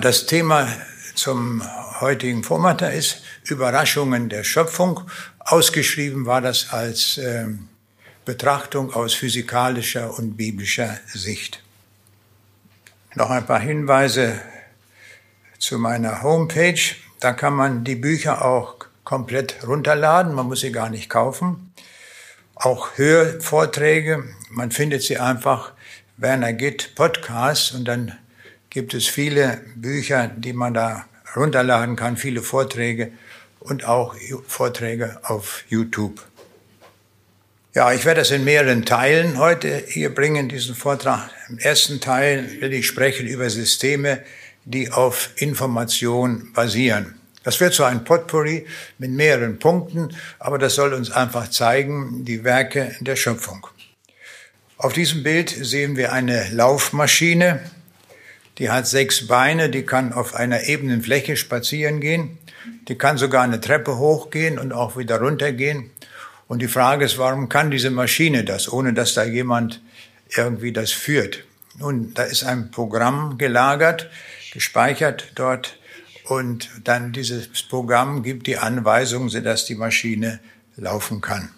Das Thema zum heutigen Vormittag ist Überraschungen der Schöpfung. Ausgeschrieben war das als äh, Betrachtung aus physikalischer und biblischer Sicht. Noch ein paar Hinweise zu meiner Homepage. Da kann man die Bücher auch komplett runterladen. Man muss sie gar nicht kaufen. Auch Hörvorträge. Man findet sie einfach Werner Gitt Podcast und dann gibt es viele Bücher, die man da runterladen kann, viele Vorträge und auch Vorträge auf YouTube. Ja, ich werde das in mehreren Teilen heute hier bringen, diesen Vortrag. Im ersten Teil will ich sprechen über Systeme, die auf Information basieren. Das wird so ein Potpourri mit mehreren Punkten, aber das soll uns einfach zeigen, die Werke der Schöpfung. Auf diesem Bild sehen wir eine Laufmaschine, die hat sechs Beine, die kann auf einer ebenen Fläche spazieren gehen. Die kann sogar eine Treppe hochgehen und auch wieder runtergehen. Und die Frage ist, warum kann diese Maschine das, ohne dass da jemand irgendwie das führt? Nun, da ist ein Programm gelagert, gespeichert dort und dann dieses Programm gibt die Anweisung, sodass die Maschine laufen kann.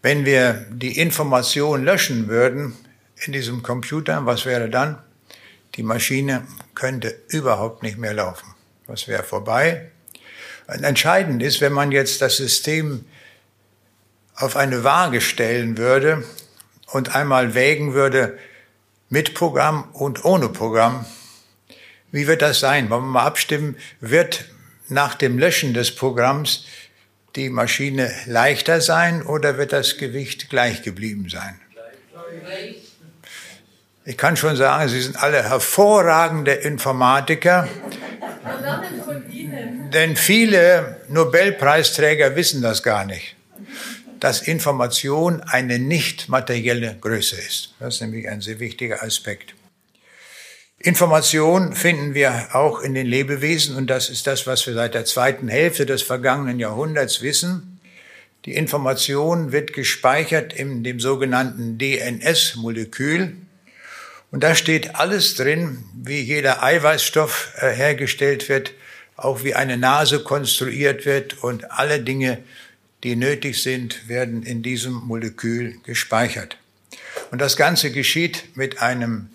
Wenn wir die Information löschen würden in diesem Computer, was wäre dann? Die Maschine könnte überhaupt nicht mehr laufen. Was wäre vorbei? Entscheidend ist, wenn man jetzt das System auf eine Waage stellen würde und einmal wägen würde mit Programm und ohne Programm, wie wird das sein? Wollen wir mal abstimmen? Wird nach dem Löschen des Programms die Maschine leichter sein oder wird das Gewicht gleich geblieben sein? Gleich. Ich kann schon sagen, Sie sind alle hervorragende Informatiker. Denn viele Nobelpreisträger wissen das gar nicht, dass Information eine nicht materielle Größe ist. Das ist nämlich ein sehr wichtiger Aspekt. Information finden wir auch in den Lebewesen und das ist das, was wir seit der zweiten Hälfte des vergangenen Jahrhunderts wissen. Die Information wird gespeichert in dem sogenannten DNS-Molekül. Und da steht alles drin, wie jeder Eiweißstoff äh, hergestellt wird, auch wie eine Nase konstruiert wird und alle Dinge, die nötig sind, werden in diesem Molekül gespeichert. Und das Ganze geschieht mit einem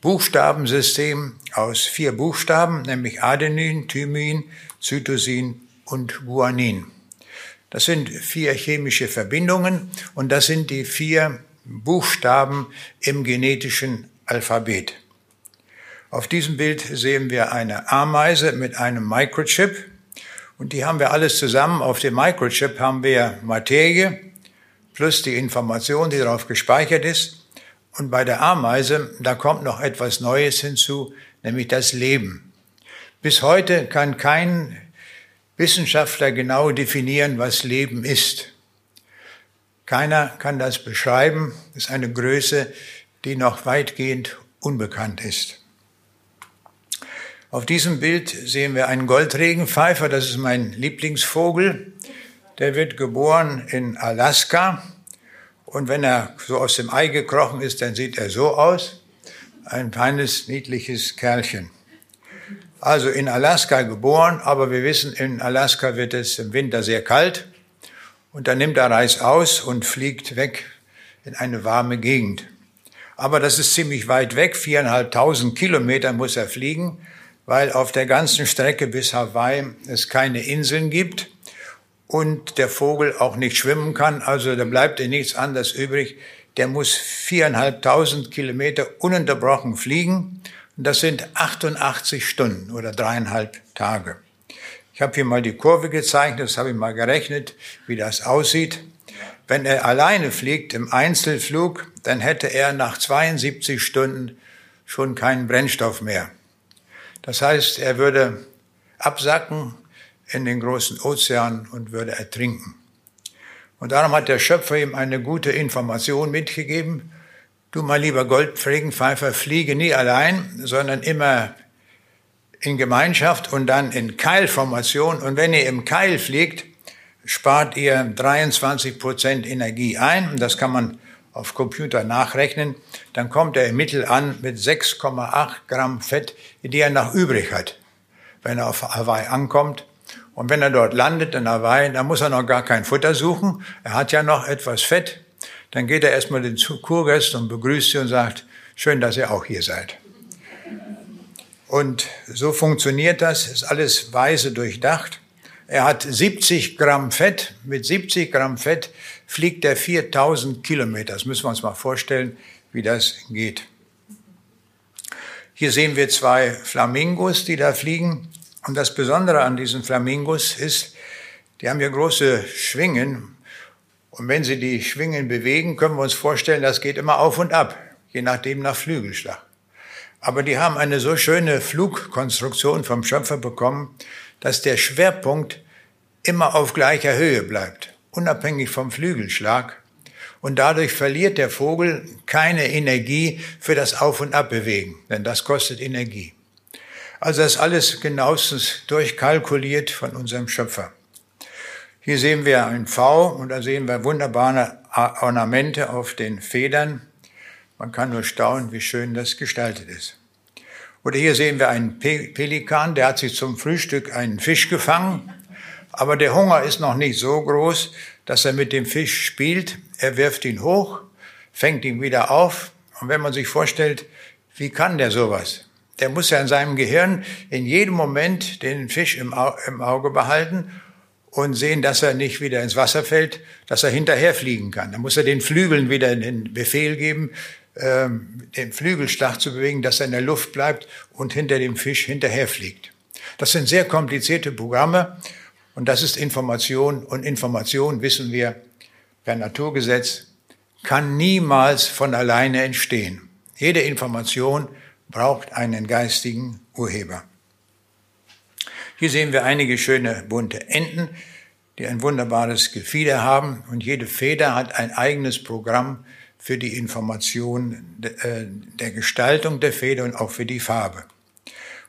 Buchstabensystem aus vier Buchstaben, nämlich Adenin, Thymin, Cytosin und Guanin. Das sind vier chemische Verbindungen und das sind die vier Buchstaben im genetischen Alphabet. Auf diesem Bild sehen wir eine Ameise mit einem Microchip und die haben wir alles zusammen. Auf dem Microchip haben wir Materie plus die Information, die darauf gespeichert ist. Und bei der Ameise, da kommt noch etwas Neues hinzu, nämlich das Leben. Bis heute kann kein Wissenschaftler genau definieren, was Leben ist. Keiner kann das beschreiben. Das ist eine Größe, die noch weitgehend unbekannt ist. Auf diesem Bild sehen wir einen Goldregenpfeifer, das ist mein Lieblingsvogel. Der wird geboren in Alaska und wenn er so aus dem Ei gekrochen ist, dann sieht er so aus. Ein feines, niedliches Kerlchen. Also in Alaska geboren, aber wir wissen, in Alaska wird es im Winter sehr kalt und dann nimmt er Reis aus und fliegt weg in eine warme Gegend. Aber das ist ziemlich weit weg, viereinhalbtausend Kilometer muss er fliegen, weil auf der ganzen Strecke bis Hawaii es keine Inseln gibt und der Vogel auch nicht schwimmen kann. Also da bleibt ihm nichts anderes übrig. Der muss viereinhalbtausend Kilometer ununterbrochen fliegen. Und das sind 88 Stunden oder dreieinhalb Tage. Ich habe hier mal die Kurve gezeichnet, das habe ich mal gerechnet, wie das aussieht. Wenn er alleine fliegt im Einzelflug, dann hätte er nach 72 Stunden schon keinen Brennstoff mehr. Das heißt, er würde absacken in den großen Ozean und würde ertrinken. Und darum hat der Schöpfer ihm eine gute Information mitgegeben. Du, mein lieber Goldpflegenpfeifer, fliege nie allein, sondern immer in Gemeinschaft und dann in Keilformation. Und wenn ihr im Keil fliegt, spart ihr 23 Prozent Energie ein. Das kann man auf Computer nachrechnen, dann kommt er im Mittel an mit 6,8 Gramm Fett, die er noch übrig hat, wenn er auf Hawaii ankommt. Und wenn er dort landet in Hawaii, dann muss er noch gar kein Futter suchen. Er hat ja noch etwas Fett. Dann geht er erstmal den Kurgast und begrüßt sie und sagt, schön, dass ihr auch hier seid. Und so funktioniert das, ist alles weise durchdacht. Er hat 70 Gramm Fett. Mit 70 Gramm Fett fliegt er 4000 Kilometer. Das müssen wir uns mal vorstellen, wie das geht. Hier sehen wir zwei Flamingos, die da fliegen. Und das Besondere an diesen Flamingos ist, die haben hier große Schwingen. Und wenn sie die Schwingen bewegen, können wir uns vorstellen, das geht immer auf und ab, je nachdem nach Flügelschlag. Aber die haben eine so schöne Flugkonstruktion vom Schöpfer bekommen, dass der Schwerpunkt immer auf gleicher Höhe bleibt, unabhängig vom Flügelschlag. Und dadurch verliert der Vogel keine Energie für das Auf- und Abbewegen, denn das kostet Energie. Also das alles genauestens durchkalkuliert von unserem Schöpfer. Hier sehen wir ein V und da sehen wir wunderbare Ornamente auf den Federn. Man kann nur staunen, wie schön das gestaltet ist. Oder hier sehen wir einen Pelikan, der hat sich zum Frühstück einen Fisch gefangen, aber der Hunger ist noch nicht so groß, dass er mit dem Fisch spielt. Er wirft ihn hoch, fängt ihn wieder auf. Und wenn man sich vorstellt, wie kann der sowas? Der muss ja in seinem Gehirn in jedem Moment den Fisch im, Auge behalten und sehen, dass er nicht wieder ins Wasser fällt, dass er hinterher fliegen kann. Dann muss er den Flügeln wieder den Befehl geben, ähm, den Flügelschlag zu bewegen, dass er in der Luft bleibt und hinter dem Fisch hinterherfliegt. Das sind sehr komplizierte Programme und das ist Information und Information, wissen wir per Naturgesetz, kann niemals von alleine entstehen. Jede Information braucht einen geistigen Urheber. Hier sehen wir einige schöne bunte Enten, die ein wunderbares Gefieder haben und jede Feder hat ein eigenes Programm für die Information äh, der Gestaltung der Feder und auch für die Farbe.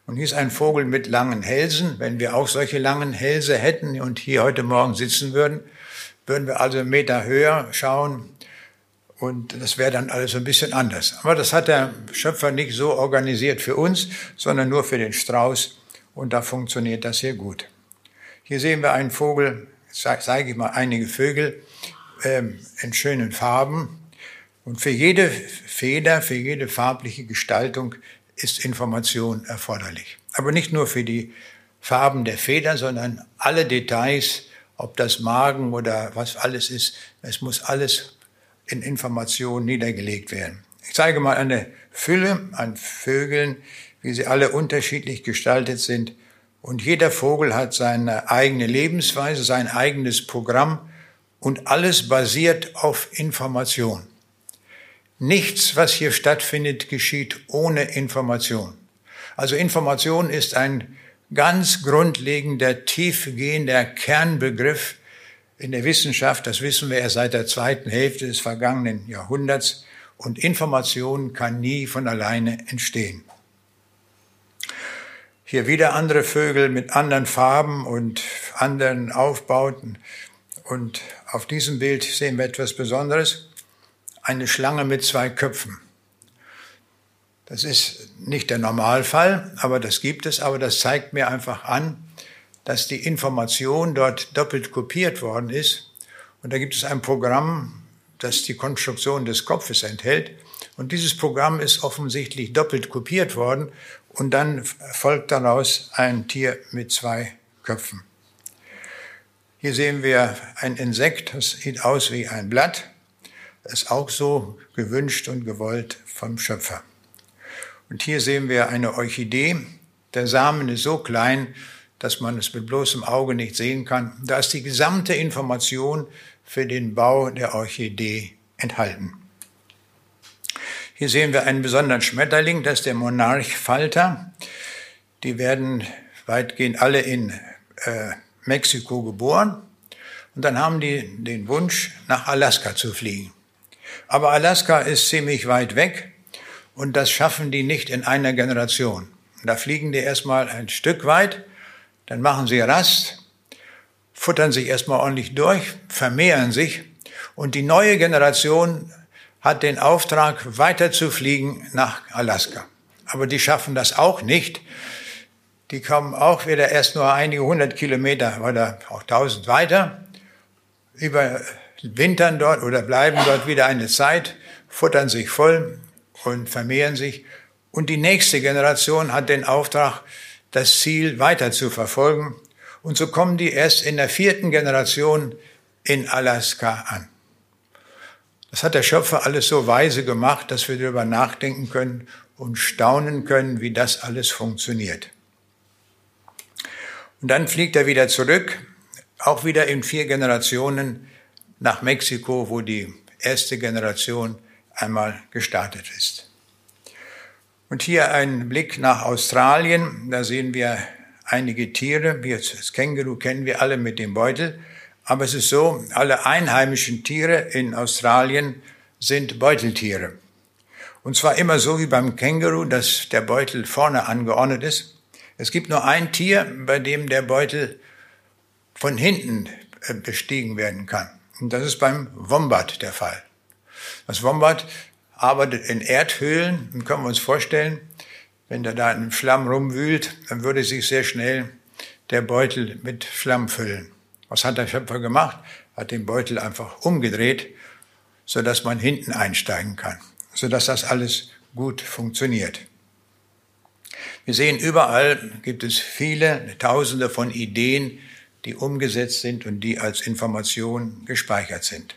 Und hier ist ein Vogel mit langen Hälsen. Wenn wir auch solche langen Hälse hätten und hier heute Morgen sitzen würden, würden wir also einen Meter höher schauen und das wäre dann alles ein bisschen anders. Aber das hat der Schöpfer nicht so organisiert für uns, sondern nur für den Strauß und da funktioniert das sehr gut. Hier sehen wir einen Vogel, zeige ich mal einige Vögel ähm, in schönen Farben. Und für jede Feder, für jede farbliche Gestaltung ist Information erforderlich. Aber nicht nur für die Farben der Feder, sondern alle Details, ob das Magen oder was alles ist, es muss alles in Information niedergelegt werden. Ich zeige mal eine Fülle an Vögeln, wie sie alle unterschiedlich gestaltet sind. Und jeder Vogel hat seine eigene Lebensweise, sein eigenes Programm und alles basiert auf Information. Nichts, was hier stattfindet, geschieht ohne Information. Also Information ist ein ganz grundlegender, tiefgehender Kernbegriff in der Wissenschaft. Das wissen wir erst seit der zweiten Hälfte des vergangenen Jahrhunderts. Und Information kann nie von alleine entstehen. Hier wieder andere Vögel mit anderen Farben und anderen Aufbauten. Und auf diesem Bild sehen wir etwas Besonderes eine Schlange mit zwei Köpfen. Das ist nicht der Normalfall, aber das gibt es, aber das zeigt mir einfach an, dass die Information dort doppelt kopiert worden ist. Und da gibt es ein Programm, das die Konstruktion des Kopfes enthält. Und dieses Programm ist offensichtlich doppelt kopiert worden. Und dann folgt daraus ein Tier mit zwei Köpfen. Hier sehen wir ein Insekt, das sieht aus wie ein Blatt ist auch so gewünscht und gewollt vom Schöpfer. Und hier sehen wir eine Orchidee. Der Samen ist so klein, dass man es mit bloßem Auge nicht sehen kann. Da ist die gesamte Information für den Bau der Orchidee enthalten. Hier sehen wir einen besonderen Schmetterling, das ist der Monarchfalter. Die werden weitgehend alle in äh, Mexiko geboren. Und dann haben die den Wunsch, nach Alaska zu fliegen. Aber Alaska ist ziemlich weit weg und das schaffen die nicht in einer Generation. Da fliegen die erstmal ein Stück weit, dann machen sie Rast, futtern sich erstmal ordentlich durch, vermehren sich und die neue Generation hat den Auftrag, weiter zu fliegen nach Alaska. Aber die schaffen das auch nicht. Die kommen auch wieder erst nur einige hundert Kilometer oder auch tausend weiter, überwintern dort oder bleiben dort wieder eine Zeit, futtern sich voll und vermehren sich. Und die nächste Generation hat den Auftrag, das Ziel weiter zu verfolgen. Und so kommen die erst in der vierten Generation in Alaska an. Das hat der Schöpfer alles so weise gemacht, dass wir darüber nachdenken können und staunen können, wie das alles funktioniert. Und dann fliegt er wieder zurück, auch wieder in vier Generationen nach Mexiko, wo die erste Generation einmal gestartet ist. Und hier ein Blick nach Australien. Da sehen wir einige Tiere. Das Känguru kennen wir alle mit dem Beutel. Aber es ist so, alle einheimischen Tiere in Australien sind Beuteltiere. Und zwar immer so wie beim Känguru, dass der Beutel vorne angeordnet ist. Es gibt nur ein Tier, bei dem der Beutel von hinten äh, bestiegen werden kann. Und das ist beim Wombat der Fall. Das Wombat arbeitet in Erdhöhlen und können wir uns vorstellen, wenn der da im Schlamm rumwühlt, dann würde sich sehr schnell der Beutel mit Schlamm füllen. Was hat der Schöpfer gemacht? Hat den Beutel einfach umgedreht, so dass man hinten einsteigen kann, so dass das alles gut funktioniert. Wir sehen überall gibt es viele, Tausende von Ideen, die umgesetzt sind und die als Information gespeichert sind.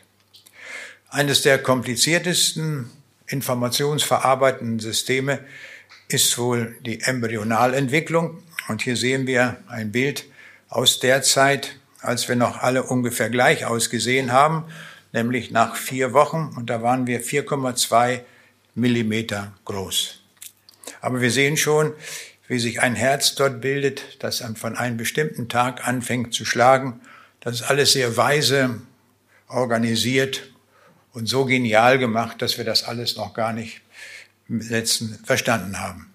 Eines der kompliziertesten informationsverarbeitenden Systeme ist wohl die Embryonalentwicklung. Und hier sehen wir ein Bild aus der Zeit, als wir noch alle ungefähr gleich ausgesehen haben, nämlich nach vier Wochen. Und da waren wir 4,2 Millimeter groß. Aber wir sehen schon, wie sich ein Herz dort bildet, das von einem bestimmten Tag anfängt zu schlagen. Das ist alles sehr weise organisiert und so genial gemacht, dass wir das alles noch gar nicht letzten verstanden haben.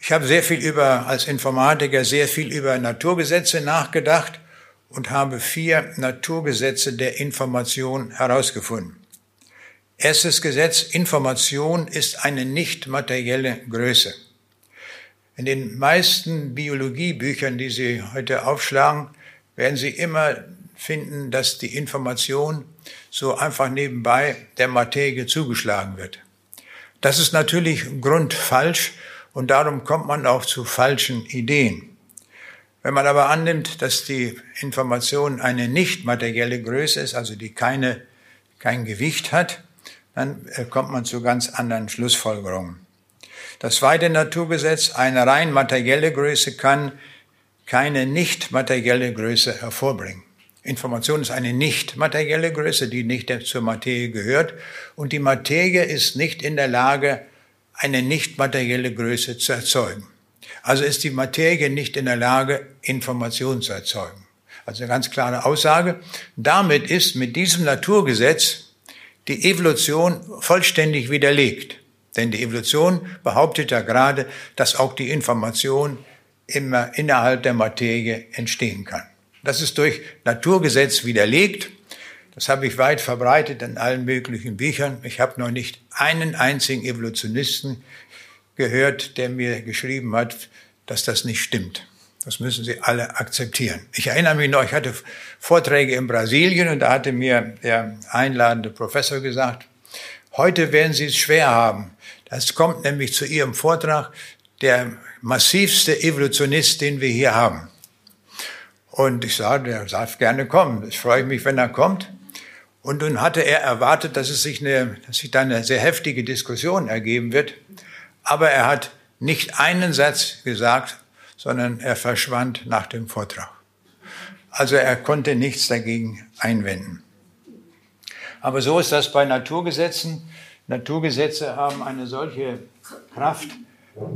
Ich habe sehr viel über, als Informatiker, sehr viel über Naturgesetze nachgedacht und habe vier Naturgesetze der Information herausgefunden. Erstes Gesetz, Information ist eine nicht materielle Größe. In den meisten Biologiebüchern, die Sie heute aufschlagen, werden Sie immer finden, dass die Information so einfach nebenbei der Materie zugeschlagen wird. Das ist natürlich grundfalsch und darum kommt man auch zu falschen Ideen. Wenn man aber annimmt, dass die Information eine nicht materielle Größe ist, also die keine, kein Gewicht hat, dann äh, kommt man zu ganz anderen Schlussfolgerungen. Das zweite Naturgesetz, eine rein materielle Größe kann keine nicht materielle Größe hervorbringen. Information ist eine nicht materielle Größe, die nicht zur Materie gehört. Und die Materie ist nicht in der Lage, eine nicht materielle Größe zu erzeugen. Also ist die Materie nicht in der Lage, Information zu erzeugen. Also eine ganz klare Aussage. Damit ist mit diesem Naturgesetz die Evolution vollständig widerlegt. Denn die Evolution behauptet ja gerade, dass auch die Information immer innerhalb der Materie entstehen kann. Das ist durch Naturgesetz widerlegt. Das habe ich weit verbreitet in allen möglichen Büchern. Ich habe noch nicht einen einzigen Evolutionisten gehört, der mir geschrieben hat, dass das nicht stimmt. Das müssen Sie alle akzeptieren. Ich erinnere mich noch, ich hatte Vorträge in Brasilien und da hatte mir der einladende Professor gesagt, heute werden Sie es schwer haben. Das kommt nämlich zu Ihrem Vortrag der massivste Evolutionist, den wir hier haben. Und ich sagte, er darf gerne kommen. Ich freue mich, wenn er kommt. Und nun hatte er erwartet, dass es sich eine, dass sich da eine sehr heftige Diskussion ergeben wird. Aber er hat nicht einen Satz gesagt, sondern er verschwand nach dem Vortrag. Also er konnte nichts dagegen einwenden. Aber so ist das bei Naturgesetzen. Naturgesetze haben eine solche Kraft,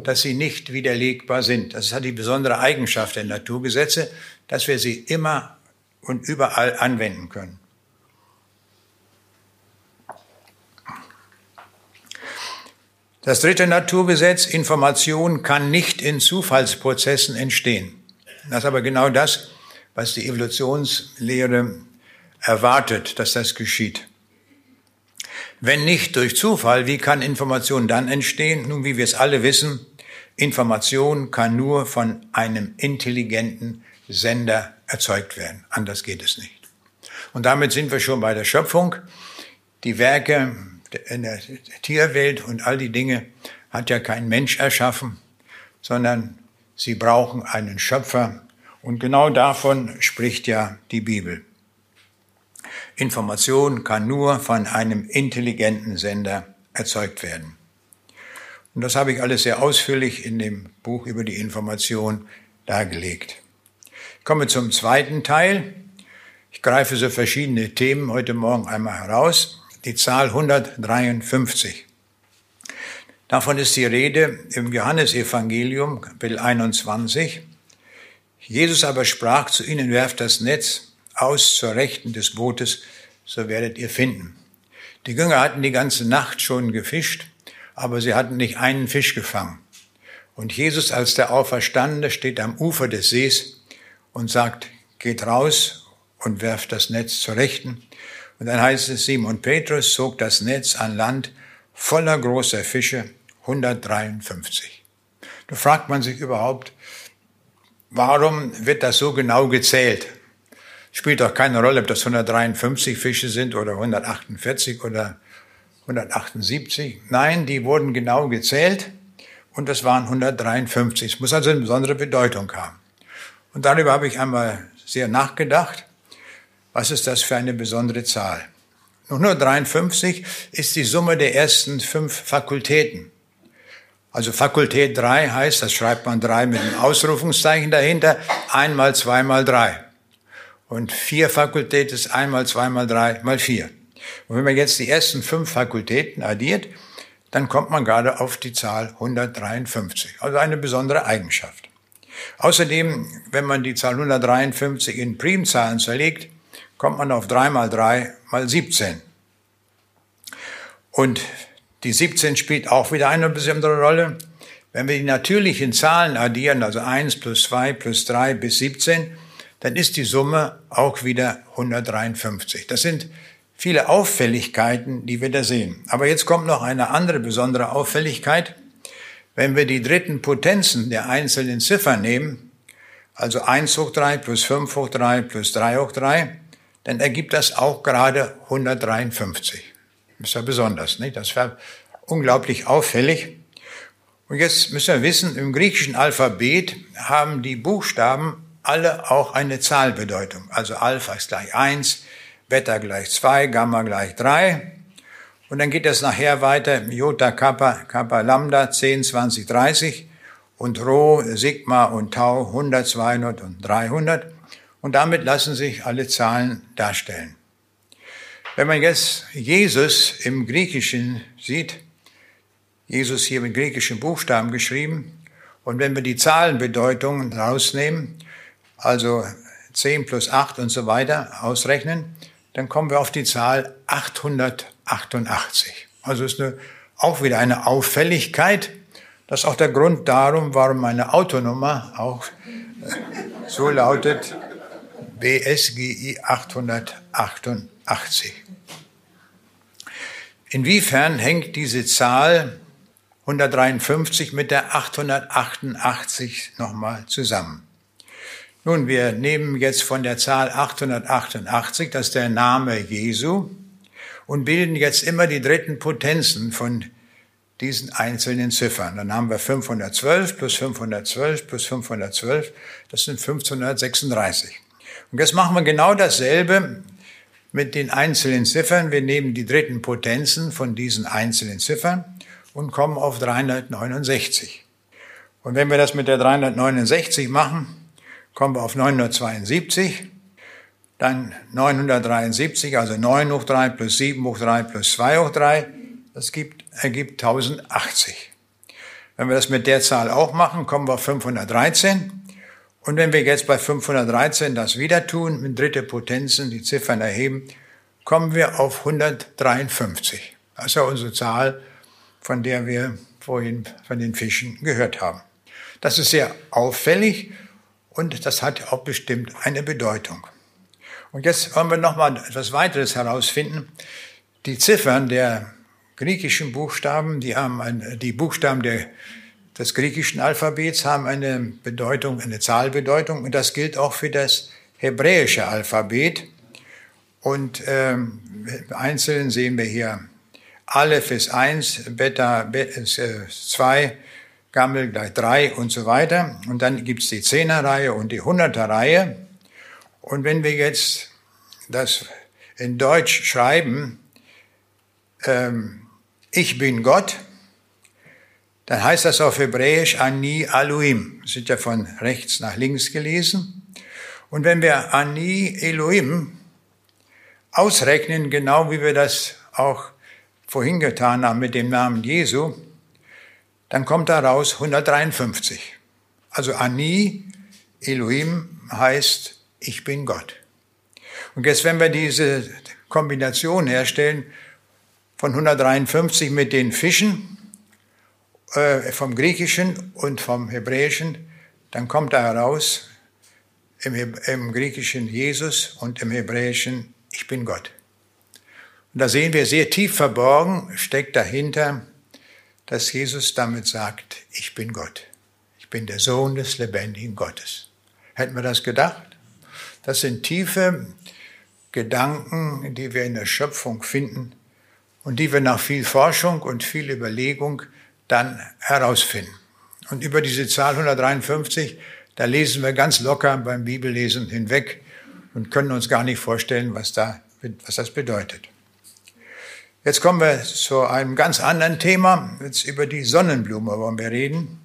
dass sie nicht widerlegbar sind. Das hat die besondere Eigenschaft der Naturgesetze, dass wir sie immer und überall anwenden können. Das dritte Naturgesetz, Information kann nicht in Zufallsprozessen entstehen. Das ist aber genau das, was die Evolutionslehre erwartet, dass das geschieht. Wenn nicht durch Zufall, wie kann Information dann entstehen? Nun, wie wir es alle wissen, Information kann nur von einem intelligenten Sender erzeugt werden. Anders geht es nicht. Und damit sind wir schon bei der Schöpfung. Die Werke in der Tierwelt und all die Dinge hat ja kein Mensch erschaffen, sondern sie brauchen einen Schöpfer. Und genau davon spricht ja die Bibel. Information kann nur von einem intelligenten Sender erzeugt werden. Und das habe ich alles sehr ausführlich in dem Buch über die Information dargelegt. Ich komme zum zweiten Teil. Ich greife so verschiedene Themen heute Morgen einmal heraus. Die Zahl 153. Davon ist die Rede im Johannesevangelium, Kapitel 21. Jesus aber sprach zu ihnen, werft das Netz aus zur Rechten des Bootes, so werdet ihr finden. Die Jünger hatten die ganze Nacht schon gefischt, aber sie hatten nicht einen Fisch gefangen. Und Jesus als der Auferstandene steht am Ufer des Sees und sagt, geht raus und werft das Netz zur Rechten. Und dann heißt es, Simon Petrus zog das Netz an Land voller großer Fische, 153. Da fragt man sich überhaupt, warum wird das so genau gezählt? Spielt doch keine Rolle, ob das 153 Fische sind oder 148 oder 178. Nein, die wurden genau gezählt und das waren 153. Es muss also eine besondere Bedeutung haben. Und darüber habe ich einmal sehr nachgedacht. Was ist das für eine besondere Zahl? Nun, 153 ist die Summe der ersten fünf Fakultäten. Also Fakultät 3 heißt, das schreibt man 3 mit einem Ausrufungszeichen dahinter, einmal, zweimal, drei. Und vier Fakultät ist einmal, zweimal, drei mal vier. Und wenn man jetzt die ersten fünf Fakultäten addiert, dann kommt man gerade auf die Zahl 153. Also eine besondere Eigenschaft. Außerdem, wenn man die Zahl 153 in Primzahlen zerlegt, kommt man auf 3 mal 3 mal 17. Und die 17 spielt auch wieder eine besondere Rolle. Wenn wir die natürlichen Zahlen addieren, also 1 plus 2 plus 3 bis 17, dann ist die Summe auch wieder 153. Das sind viele Auffälligkeiten, die wir da sehen. Aber jetzt kommt noch eine andere besondere Auffälligkeit. Wenn wir die dritten Potenzen der einzelnen Ziffern nehmen, also 1 hoch 3 plus 5 hoch 3 plus 3 hoch 3, dann ergibt das auch gerade 153. Das ist ja besonders, nicht? Das war unglaublich auffällig. Und jetzt müssen wir wissen, im griechischen Alphabet haben die Buchstaben alle auch eine Zahlbedeutung. Also Alpha ist gleich 1, Beta gleich 2, Gamma gleich 3. Und dann geht es nachher weiter, Jota, Kappa, Kappa, Lambda, 10, 20, 30 und Rho, Sigma und Tau 100, 200 und 300. Und damit lassen sich alle Zahlen darstellen. Wenn man jetzt Jesus im Griechischen sieht, Jesus hier mit griechischen Buchstaben geschrieben, und wenn wir die Zahlenbedeutungen rausnehmen, also 10 plus 8 und so weiter ausrechnen, dann kommen wir auf die Zahl 888. Also ist eine, auch wieder eine Auffälligkeit. Das ist auch der Grund darum, warum meine Autonummer auch äh, so lautet BSGI 888. Inwiefern hängt diese Zahl 153 mit der 888 nochmal zusammen? Nun, wir nehmen jetzt von der Zahl 888, das ist der Name Jesu, und bilden jetzt immer die dritten Potenzen von diesen einzelnen Ziffern. Dann haben wir 512 plus 512 plus 512, das sind 1536. Und jetzt machen wir genau dasselbe mit den einzelnen Ziffern. Wir nehmen die dritten Potenzen von diesen einzelnen Ziffern und kommen auf 369. Und wenn wir das mit der 369 machen, kommen wir auf 972, dann 973, also 9 hoch 3 plus 7 hoch 3 plus 2 hoch 3, das gibt, ergibt 1080. Wenn wir das mit der Zahl auch machen, kommen wir auf 513. Und wenn wir jetzt bei 513 das wieder tun, mit dritte Potenzen die Ziffern erheben, kommen wir auf 153. Das ist ja unsere Zahl, von der wir vorhin von den Fischen gehört haben. Das ist sehr auffällig und das hat auch bestimmt eine Bedeutung. Und jetzt wollen wir noch mal etwas weiteres herausfinden. Die Ziffern der griechischen Buchstaben, die haben ein, die Buchstaben der, des griechischen Alphabets haben eine Bedeutung, eine Zahlbedeutung und das gilt auch für das hebräische Alphabet. Und ähm, einzeln sehen wir hier Aleph ist 1, Beta ist 2, äh, Gammel gleich 3 und so weiter. Und dann gibt's die Zehnerreihe und die Hunderterreihe. Und wenn wir jetzt das in Deutsch schreiben, ähm, ich bin Gott, dann heißt das auf Hebräisch Ani Elohim. Das wird ja von rechts nach links gelesen. Und wenn wir Ani Elohim ausrechnen, genau wie wir das auch vorhin getan haben mit dem Namen Jesu, dann kommt daraus 153. Also Ani Elohim heißt, ich bin Gott. Und jetzt, wenn wir diese Kombination herstellen von 153 mit den Fischen äh, vom Griechischen und vom Hebräischen, dann kommt da heraus im, im Griechischen Jesus und im Hebräischen ich bin Gott. Und da sehen wir sehr tief verborgen, steckt dahinter, dass Jesus damit sagt, ich bin Gott. Ich bin der Sohn des lebendigen Gottes. Hätten wir das gedacht? Das sind tiefe Gedanken, die wir in der Schöpfung finden und die wir nach viel Forschung und viel Überlegung dann herausfinden. Und über diese Zahl 153, da lesen wir ganz locker beim Bibellesen hinweg und können uns gar nicht vorstellen, was, da, was das bedeutet. Jetzt kommen wir zu einem ganz anderen Thema. Jetzt über die Sonnenblume wollen wir reden.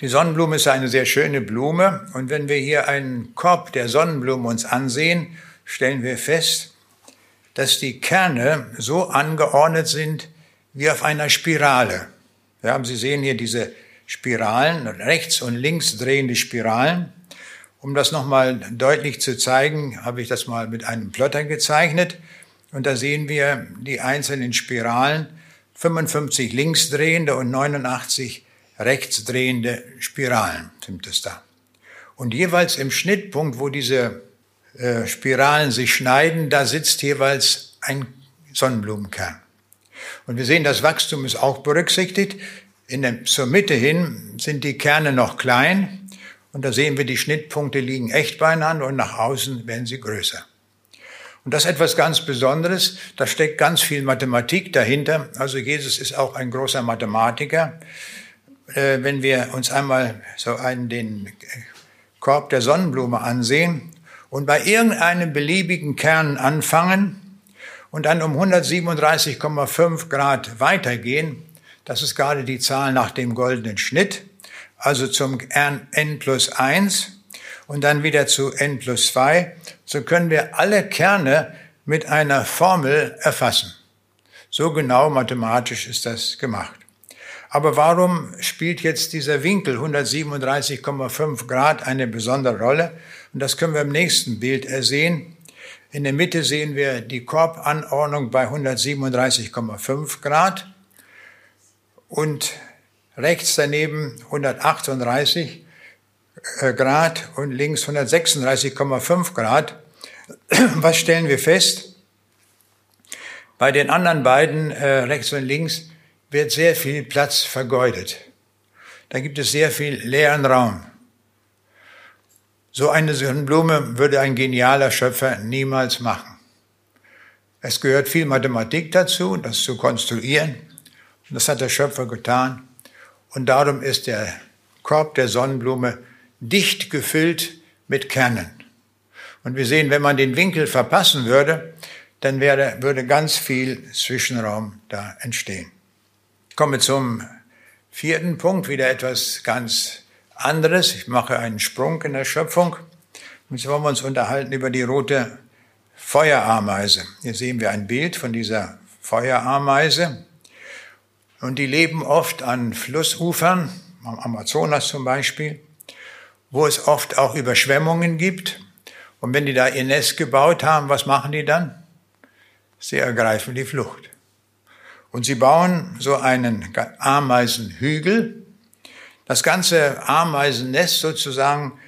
Die Sonnenblume ist eine sehr schöne Blume und wenn wir hier einen Korb der Sonnenblume uns ansehen, stellen wir fest, dass die Kerne so angeordnet sind wie auf einer Spirale. Ja, Sie sehen hier diese Spiralen, rechts und links drehende Spiralen. Um das nochmal deutlich zu zeigen, habe ich das mal mit einem Plotter gezeichnet. Und da sehen wir die einzelnen Spiralen, 55 linksdrehende und 89 rechtsdrehende Spiralen sind es da. Und jeweils im Schnittpunkt, wo diese äh, Spiralen sich schneiden, da sitzt jeweils ein Sonnenblumenkern. Und wir sehen, das Wachstum ist auch berücksichtigt. In der, zur Mitte hin sind die Kerne noch klein und da sehen wir, die Schnittpunkte liegen echt beieinander und nach außen werden sie größer. Und das ist etwas ganz Besonderes. Da steckt ganz viel Mathematik dahinter. Also Jesus ist auch ein großer Mathematiker. Äh, wenn wir uns einmal so einen, den Korb der Sonnenblume ansehen und bei irgendeinem beliebigen Kern anfangen und dann um 137,5 Grad weitergehen, das ist gerade die Zahl nach dem goldenen Schnitt, also zum n plus 1, und dann wieder zu n plus 2, so können wir alle Kerne mit einer Formel erfassen. So genau mathematisch ist das gemacht. Aber warum spielt jetzt dieser Winkel 137,5 Grad eine besondere Rolle? Und das können wir im nächsten Bild ersehen. In der Mitte sehen wir die Korbanordnung bei 137,5 Grad und rechts daneben 138 äh, Grad und links 136,5 Grad. Was stellen wir fest? Bei den anderen beiden, äh, rechts und links, wird sehr viel Platz vergeudet. Da gibt es sehr viel leeren Raum. So eine Sonnenblume würde ein genialer Schöpfer niemals machen. Es gehört viel Mathematik dazu, das zu konstruieren. Und das hat der Schöpfer getan. Und darum ist der Korb der Sonnenblume dicht gefüllt mit Kernen. Und wir sehen, wenn man den Winkel verpassen würde, dann wäre, würde ganz viel Zwischenraum da entstehen. Ich komme zum vierten Punkt, wieder etwas ganz anderes. Ich mache einen Sprung in der Schöpfung. Und jetzt wollen wir uns unterhalten über die rote Feuerameise. Hier sehen wir ein Bild von dieser Feuerameise. Und die leben oft an Flussufern, am Amazonas zum Beispiel wo es oft auch Überschwemmungen gibt. Und wenn die da ihr Nest gebaut haben, was machen die dann? Sie ergreifen die Flucht. Und sie bauen so einen Ameisenhügel. Das ganze Ameisennest sozusagen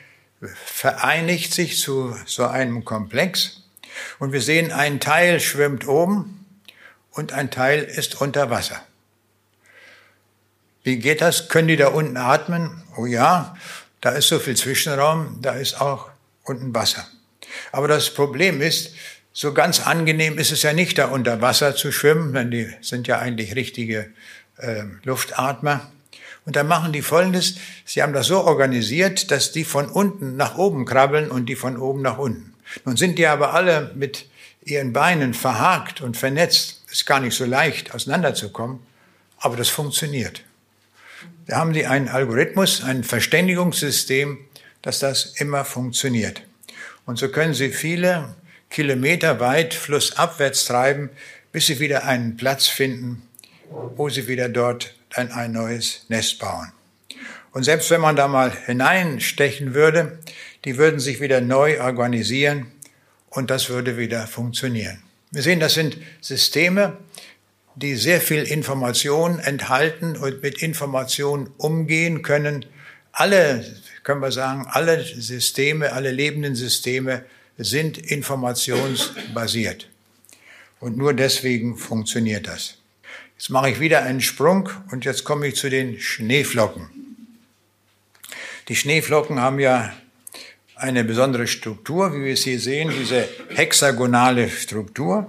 vereinigt sich zu so einem Komplex. Und wir sehen, ein Teil schwimmt oben und ein Teil ist unter Wasser. Wie geht das? Können die da unten atmen? Oh ja, da ist so viel Zwischenraum, da ist auch unten Wasser. Aber das Problem ist, so ganz angenehm ist es ja nicht, da unter Wasser zu schwimmen, denn die sind ja eigentlich richtige äh, Luftatmer. Und dann machen die Folgendes, sie haben das so organisiert, dass die von unten nach oben krabbeln und die von oben nach unten. Nun sind die aber alle mit ihren Beinen verhakt und vernetzt. Ist gar nicht so leicht, auseinanderzukommen, aber das funktioniert. Da haben die einen Algorithmus, ein Verständigungssystem, dass das immer funktioniert. Und so können sie viele Kilometer weit flussabwärts treiben, bis sie wieder einen Platz finden, wo sie wieder dort ein, ein neues Nest bauen. Und selbst wenn man da mal hineinstechen würde, die würden sich wieder neu organisieren und das würde wieder funktionieren. Wir sehen, das sind Systeme, die sehr viel Information enthalten und mit Information umgehen können. Alle, können wir sagen, alle Systeme, alle lebenden Systeme sind informationsbasiert. Und nur deswegen funktioniert das. Jetzt mache ich wieder einen Sprung und jetzt komme ich zu den Schneeflocken. Die Schneeflocken haben ja eine besondere Struktur, wie wir es hier sehen, diese hexagonale Struktur.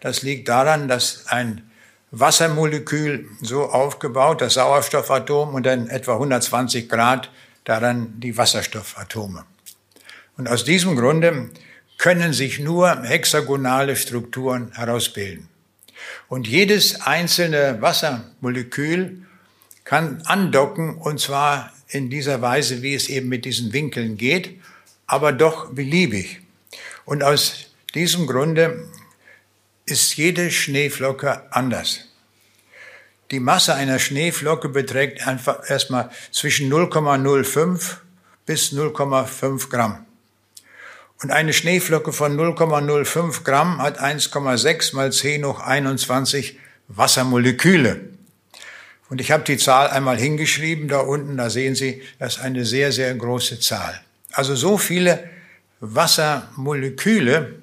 Das liegt daran, dass ein Wassermolekül so aufgebaut, das Sauerstoffatom und dann etwa 120 Grad daran die Wasserstoffatome. Und aus diesem Grunde können sich nur hexagonale Strukturen herausbilden. Und jedes einzelne Wassermolekül kann andocken, und zwar in dieser Weise, wie es eben mit diesen Winkeln geht, aber doch beliebig. Und aus diesem Grunde ist jede Schneeflocke anders. Die Masse einer Schneeflocke beträgt einfach erstmal zwischen 0,05 bis 0,5 Gramm. Und eine Schneeflocke von 0,05 Gramm hat 1,6 mal 10 hoch 21 Wassermoleküle. Und ich habe die Zahl einmal hingeschrieben da unten, da sehen Sie, das ist eine sehr, sehr große Zahl. Also so viele Wassermoleküle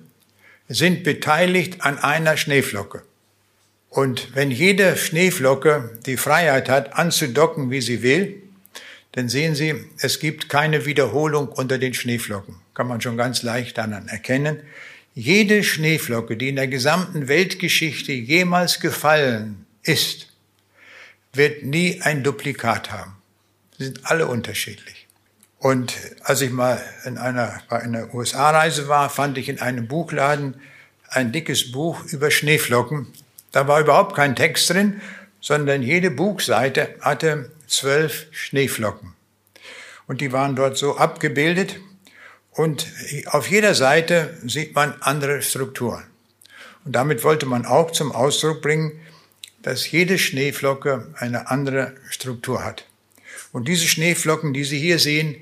sind beteiligt an einer Schneeflocke. Und wenn jede Schneeflocke die Freiheit hat, anzudocken, wie sie will, dann sehen Sie, es gibt keine Wiederholung unter den Schneeflocken. Kann man schon ganz leicht daran erkennen. Jede Schneeflocke, die in der gesamten Weltgeschichte jemals gefallen ist, wird nie ein Duplikat haben. Sie sind alle unterschiedlich. Und als ich mal in einer, bei einer USA-Reise war, fand ich in einem Buchladen ein dickes Buch über Schneeflocken. Da war überhaupt kein Text drin, sondern jede Buchseite hatte zwölf Schneeflocken. Und die waren dort so abgebildet. Und auf jeder Seite sieht man andere Strukturen. Und damit wollte man auch zum Ausdruck bringen, dass jede Schneeflocke eine andere Struktur hat. Und diese Schneeflocken, die Sie hier sehen,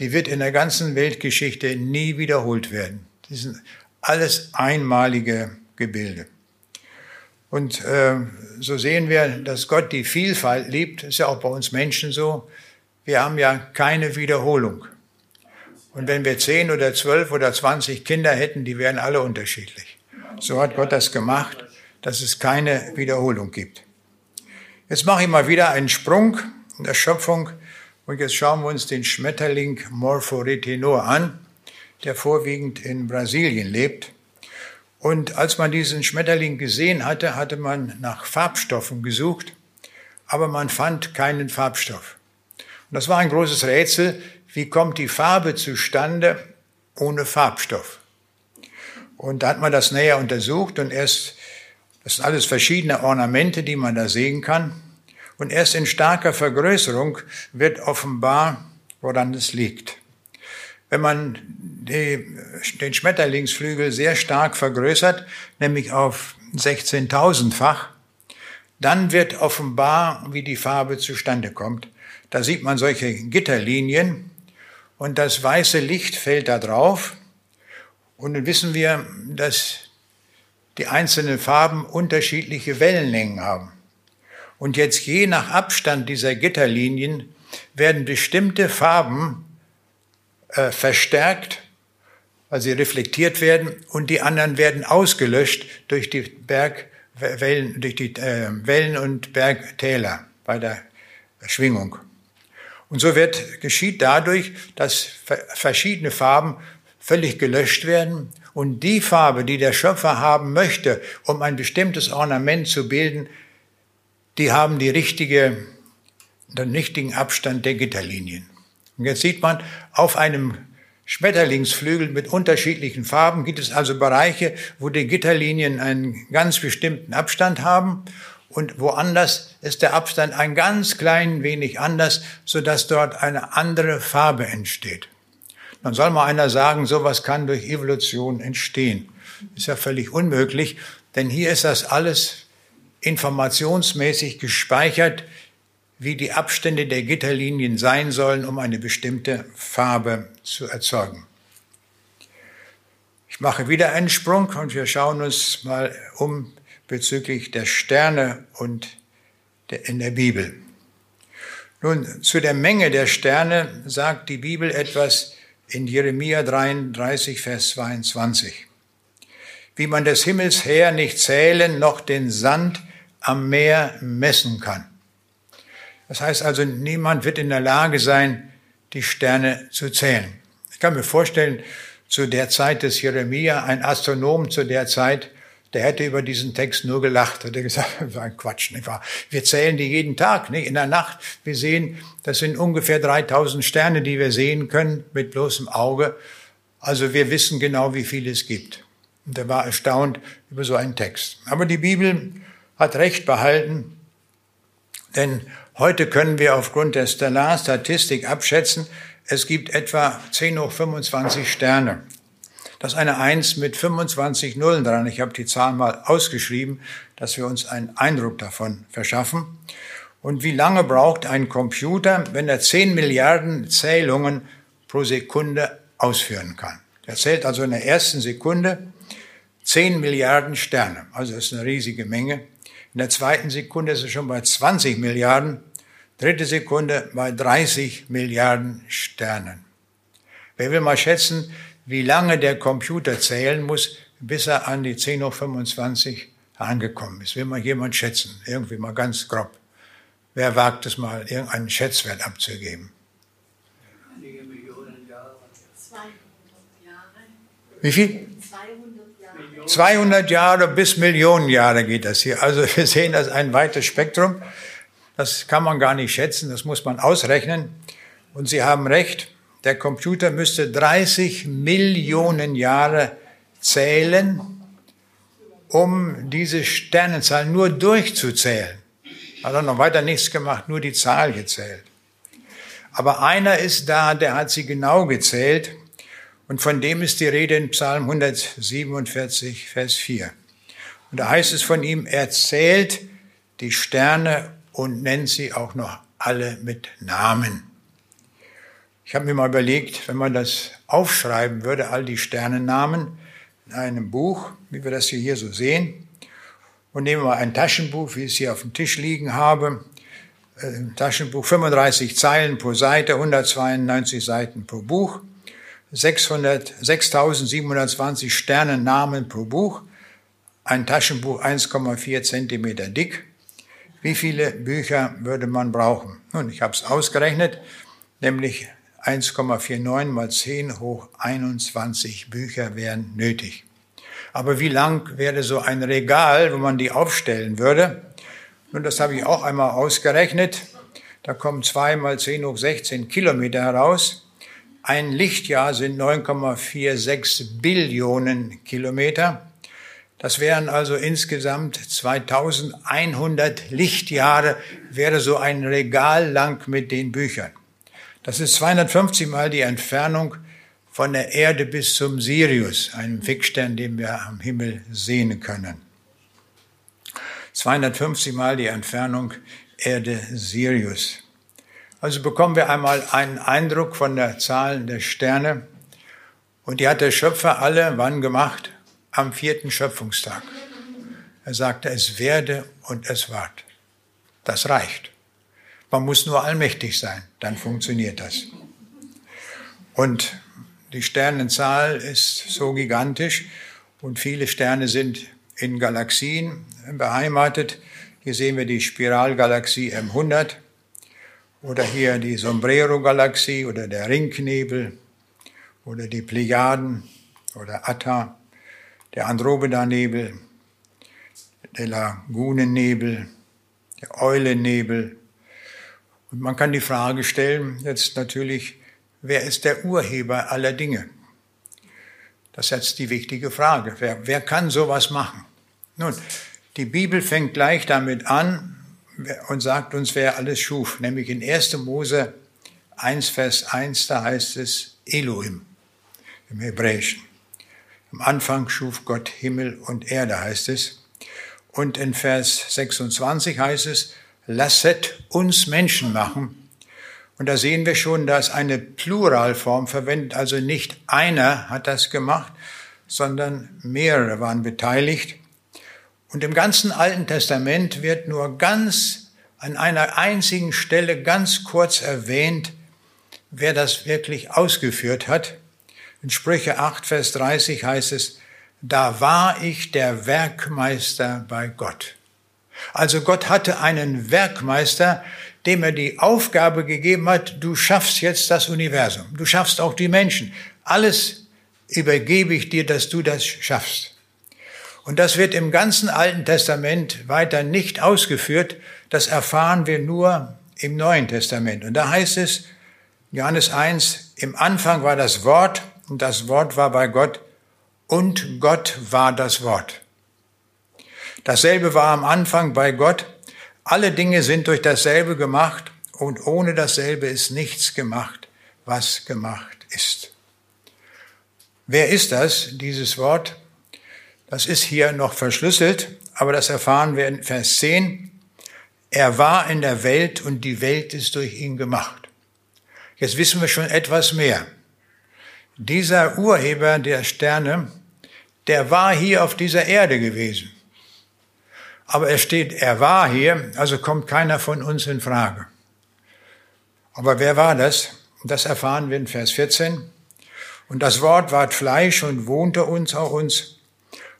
die wird in der ganzen Weltgeschichte nie wiederholt werden. Die sind alles einmalige Gebilde. Und äh, so sehen wir, dass Gott die Vielfalt liebt. Ist ja auch bei uns Menschen so. Wir haben ja keine Wiederholung. Und wenn wir zehn oder zwölf oder zwanzig Kinder hätten, die wären alle unterschiedlich. So hat Gott das gemacht, dass es keine Wiederholung gibt. Jetzt mache ich mal wieder einen Sprung in der Schöpfung und jetzt schauen wir uns den Schmetterling Morphoretinor an, der vorwiegend in Brasilien lebt. Und als man diesen Schmetterling gesehen hatte, hatte man nach Farbstoffen gesucht, aber man fand keinen Farbstoff. Und das war ein großes Rätsel, wie kommt die Farbe zustande ohne Farbstoff? Und da hat man das näher untersucht und erst, das sind alles verschiedene Ornamente, die man da sehen kann. Und erst in starker Vergrößerung wird offenbar, woran es liegt. Wenn man die, den Schmetterlingsflügel sehr stark vergrößert, nämlich auf 16.000-fach, dann wird offenbar, wie die Farbe zustande kommt. Da sieht man solche Gitterlinien und das weiße Licht fällt da drauf. Und dann wissen wir, dass die einzelnen Farben unterschiedliche Wellenlängen haben. Und jetzt je nach Abstand dieser Gitterlinien werden bestimmte Farben äh, verstärkt weil sie reflektiert werden und die anderen werden ausgelöscht durch die Bergwellen, durch die äh, Wellen und Bergtäler bei der Schwingung. Und so wird, geschieht dadurch, dass verschiedene Farben völlig gelöscht werden und die Farbe, die der Schöpfer haben möchte, um ein bestimmtes Ornament zu bilden, die haben die richtige, den richtigen Abstand der Gitterlinien. Und jetzt sieht man, auf einem Schmetterlingsflügel mit unterschiedlichen Farben gibt es also Bereiche, wo die Gitterlinien einen ganz bestimmten Abstand haben und woanders ist der Abstand ein ganz klein wenig anders, sodass dort eine andere Farbe entsteht. Dann soll mal einer sagen, sowas kann durch Evolution entstehen. Ist ja völlig unmöglich, denn hier ist das alles informationsmäßig gespeichert, wie die Abstände der Gitterlinien sein sollen, um eine bestimmte Farbe zu erzeugen. Ich mache wieder einen Sprung und wir schauen uns mal um bezüglich der Sterne und der, in der Bibel. Nun, zu der Menge der Sterne sagt die Bibel etwas in Jeremia 33, Vers 22. Wie man des Himmels her nicht zählen, noch den Sand am Meer messen kann. Das heißt also, niemand wird in der Lage sein, die Sterne zu zählen. Ich kann mir vorstellen, zu der Zeit des Jeremia, ein Astronom zu der Zeit, der hätte über diesen Text nur gelacht, hätte gesagt, das war ein Quatsch, nicht wahr? Wir zählen die jeden Tag, nicht? In der Nacht. Wir sehen, das sind ungefähr 3000 Sterne, die wir sehen können mit bloßem Auge. Also wir wissen genau, wie viele es gibt. Und er war erstaunt über so einen Text. Aber die Bibel hat Recht behalten, denn heute können wir aufgrund der Stellarstatistik abschätzen, es gibt etwa 10 hoch 25 Sterne. Das ist eine Eins mit 25 Nullen dran. Ich habe die Zahl mal ausgeschrieben, dass wir uns einen Eindruck davon verschaffen. Und wie lange braucht ein Computer, wenn er 10 Milliarden Zählungen pro Sekunde ausführen kann? Er zählt also in der ersten Sekunde 10 Milliarden Sterne. Also das ist eine riesige Menge. In der zweiten Sekunde ist er schon bei 20 Milliarden. Dritte Sekunde bei 30 Milliarden Sternen. Wer will mal schätzen, wie lange der Computer zählen muss, bis er an die 10 hoch 25 angekommen ist. Will mal jemand schätzen, irgendwie mal ganz grob. Wer wagt es mal, irgendeinen Schätzwert abzugeben? Einige Millionen Jahre. 200 Jahre. Wie viel? 200 Jahre. 200 Jahre bis Millionen Jahre geht das hier. Also wir sehen das ein weites Spektrum. Das kann man gar nicht schätzen, das muss man ausrechnen. Und Sie haben recht, der Computer müsste 30 Millionen Jahre zählen, um diese Sternenzahl nur durchzuzählen. Hat er noch weiter nichts gemacht, nur die Zahl gezählt. Aber einer ist da, der hat sie genau gezählt. Und von dem ist die Rede in Psalm 147, Vers 4. Und da heißt es von ihm, er zählt die Sterne und nennt sie auch noch alle mit Namen. Ich habe mir mal überlegt, wenn man das aufschreiben würde, all die Sternennamen in einem Buch, wie wir das hier so sehen, und nehmen wir ein Taschenbuch, wie ich es hier auf dem Tisch liegen habe, äh, Taschenbuch 35 Zeilen pro Seite, 192 Seiten pro Buch, 600, 6720 Sternennamen pro Buch, ein Taschenbuch 1,4 Zentimeter dick. Wie viele Bücher würde man brauchen? Nun, ich habe es ausgerechnet, nämlich 1,49 mal 10 hoch 21 Bücher wären nötig. Aber wie lang wäre so ein Regal, wo man die aufstellen würde? Nun, das habe ich auch einmal ausgerechnet. Da kommen 2 mal 10 hoch 16 Kilometer heraus. Ein Lichtjahr sind 9,46 Billionen Kilometer. Das wären also insgesamt 2100 Lichtjahre, wäre so ein Regal lang mit den Büchern. Das ist 250 Mal die Entfernung von der Erde bis zum Sirius, einem Fixstern, den wir am Himmel sehen können. 250 Mal die Entfernung Erde-Sirius. Also bekommen wir einmal einen Eindruck von der Zahl der Sterne. Und die hat der Schöpfer alle wann gemacht? Am vierten Schöpfungstag. Er sagte, es werde und es ward. Das reicht. Man muss nur allmächtig sein, dann funktioniert das. Und die Sternenzahl ist so gigantisch und viele Sterne sind in Galaxien beheimatet. Hier sehen wir die Spiralgalaxie M100 oder hier die Sombrero-Galaxie oder der Ringnebel oder die Plejaden oder Atta, der Andromeda-Nebel, der Lagunennebel, der Eulennebel. Und man kann die Frage stellen, jetzt natürlich, wer ist der Urheber aller Dinge? Das ist jetzt die wichtige Frage. Wer, wer kann sowas machen? Nun, die Bibel fängt gleich damit an und sagt uns, wer alles schuf. Nämlich in 1. Mose 1, Vers 1, da heißt es Elohim im Hebräischen. Am Anfang schuf Gott Himmel und Erde, heißt es. Und in Vers 26 heißt es, lasset uns Menschen machen. Und da sehen wir schon, dass eine Pluralform verwendet, also nicht einer hat das gemacht, sondern mehrere waren beteiligt. Und im ganzen Alten Testament wird nur ganz an einer einzigen Stelle ganz kurz erwähnt, wer das wirklich ausgeführt hat. In Sprüche 8, Vers 30 heißt es, da war ich der Werkmeister bei Gott. Also Gott hatte einen Werkmeister, dem er die Aufgabe gegeben hat, du schaffst jetzt das Universum, du schaffst auch die Menschen. Alles übergebe ich dir, dass du das schaffst. Und das wird im ganzen Alten Testament weiter nicht ausgeführt, das erfahren wir nur im Neuen Testament. Und da heißt es, Johannes 1, im Anfang war das Wort und das Wort war bei Gott und Gott war das Wort. Dasselbe war am Anfang bei Gott. Alle Dinge sind durch dasselbe gemacht und ohne dasselbe ist nichts gemacht, was gemacht ist. Wer ist das, dieses Wort? Das ist hier noch verschlüsselt, aber das erfahren wir in Vers 10. Er war in der Welt und die Welt ist durch ihn gemacht. Jetzt wissen wir schon etwas mehr. Dieser Urheber der Sterne der war hier auf dieser Erde gewesen. Aber er steht, er war hier, also kommt keiner von uns in Frage. Aber wer war das? Das erfahren wir in Vers 14. Und das Wort ward Fleisch und wohnte uns auch uns.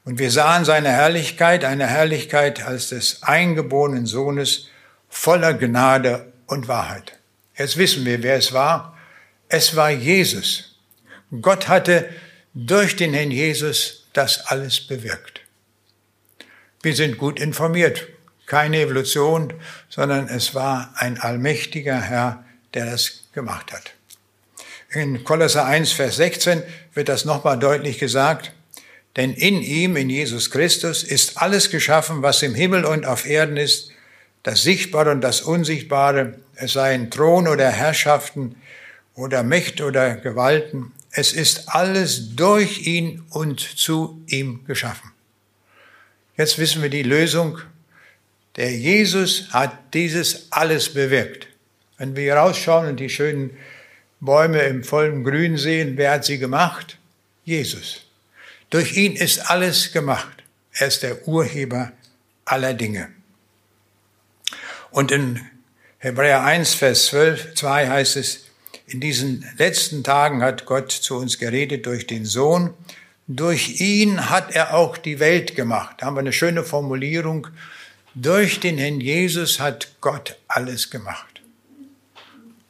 Und wir sahen seine Herrlichkeit, eine Herrlichkeit als des eingeborenen Sohnes, voller Gnade und Wahrheit. Jetzt wissen wir, wer es war. Es war Jesus. Gott hatte durch den Herrn Jesus das alles bewirkt. Wir sind gut informiert. Keine Evolution, sondern es war ein allmächtiger Herr, der das gemacht hat. In Kolosser 1, Vers 16 wird das nochmal deutlich gesagt. Denn in ihm, in Jesus Christus, ist alles geschaffen, was im Himmel und auf Erden ist, das Sichtbare und das Unsichtbare, es seien Thron oder Herrschaften oder Mächte oder Gewalten, es ist alles durch ihn und zu ihm geschaffen. Jetzt wissen wir die Lösung. Der Jesus hat dieses alles bewirkt. Wenn wir hier rausschauen und die schönen Bäume im vollen Grün sehen, wer hat sie gemacht? Jesus. Durch ihn ist alles gemacht. Er ist der Urheber aller Dinge. Und in Hebräer 1, Vers 12, 2 heißt es, in diesen letzten Tagen hat Gott zu uns geredet durch den Sohn. Durch ihn hat er auch die Welt gemacht. Da haben wir eine schöne Formulierung. Durch den Herrn Jesus hat Gott alles gemacht.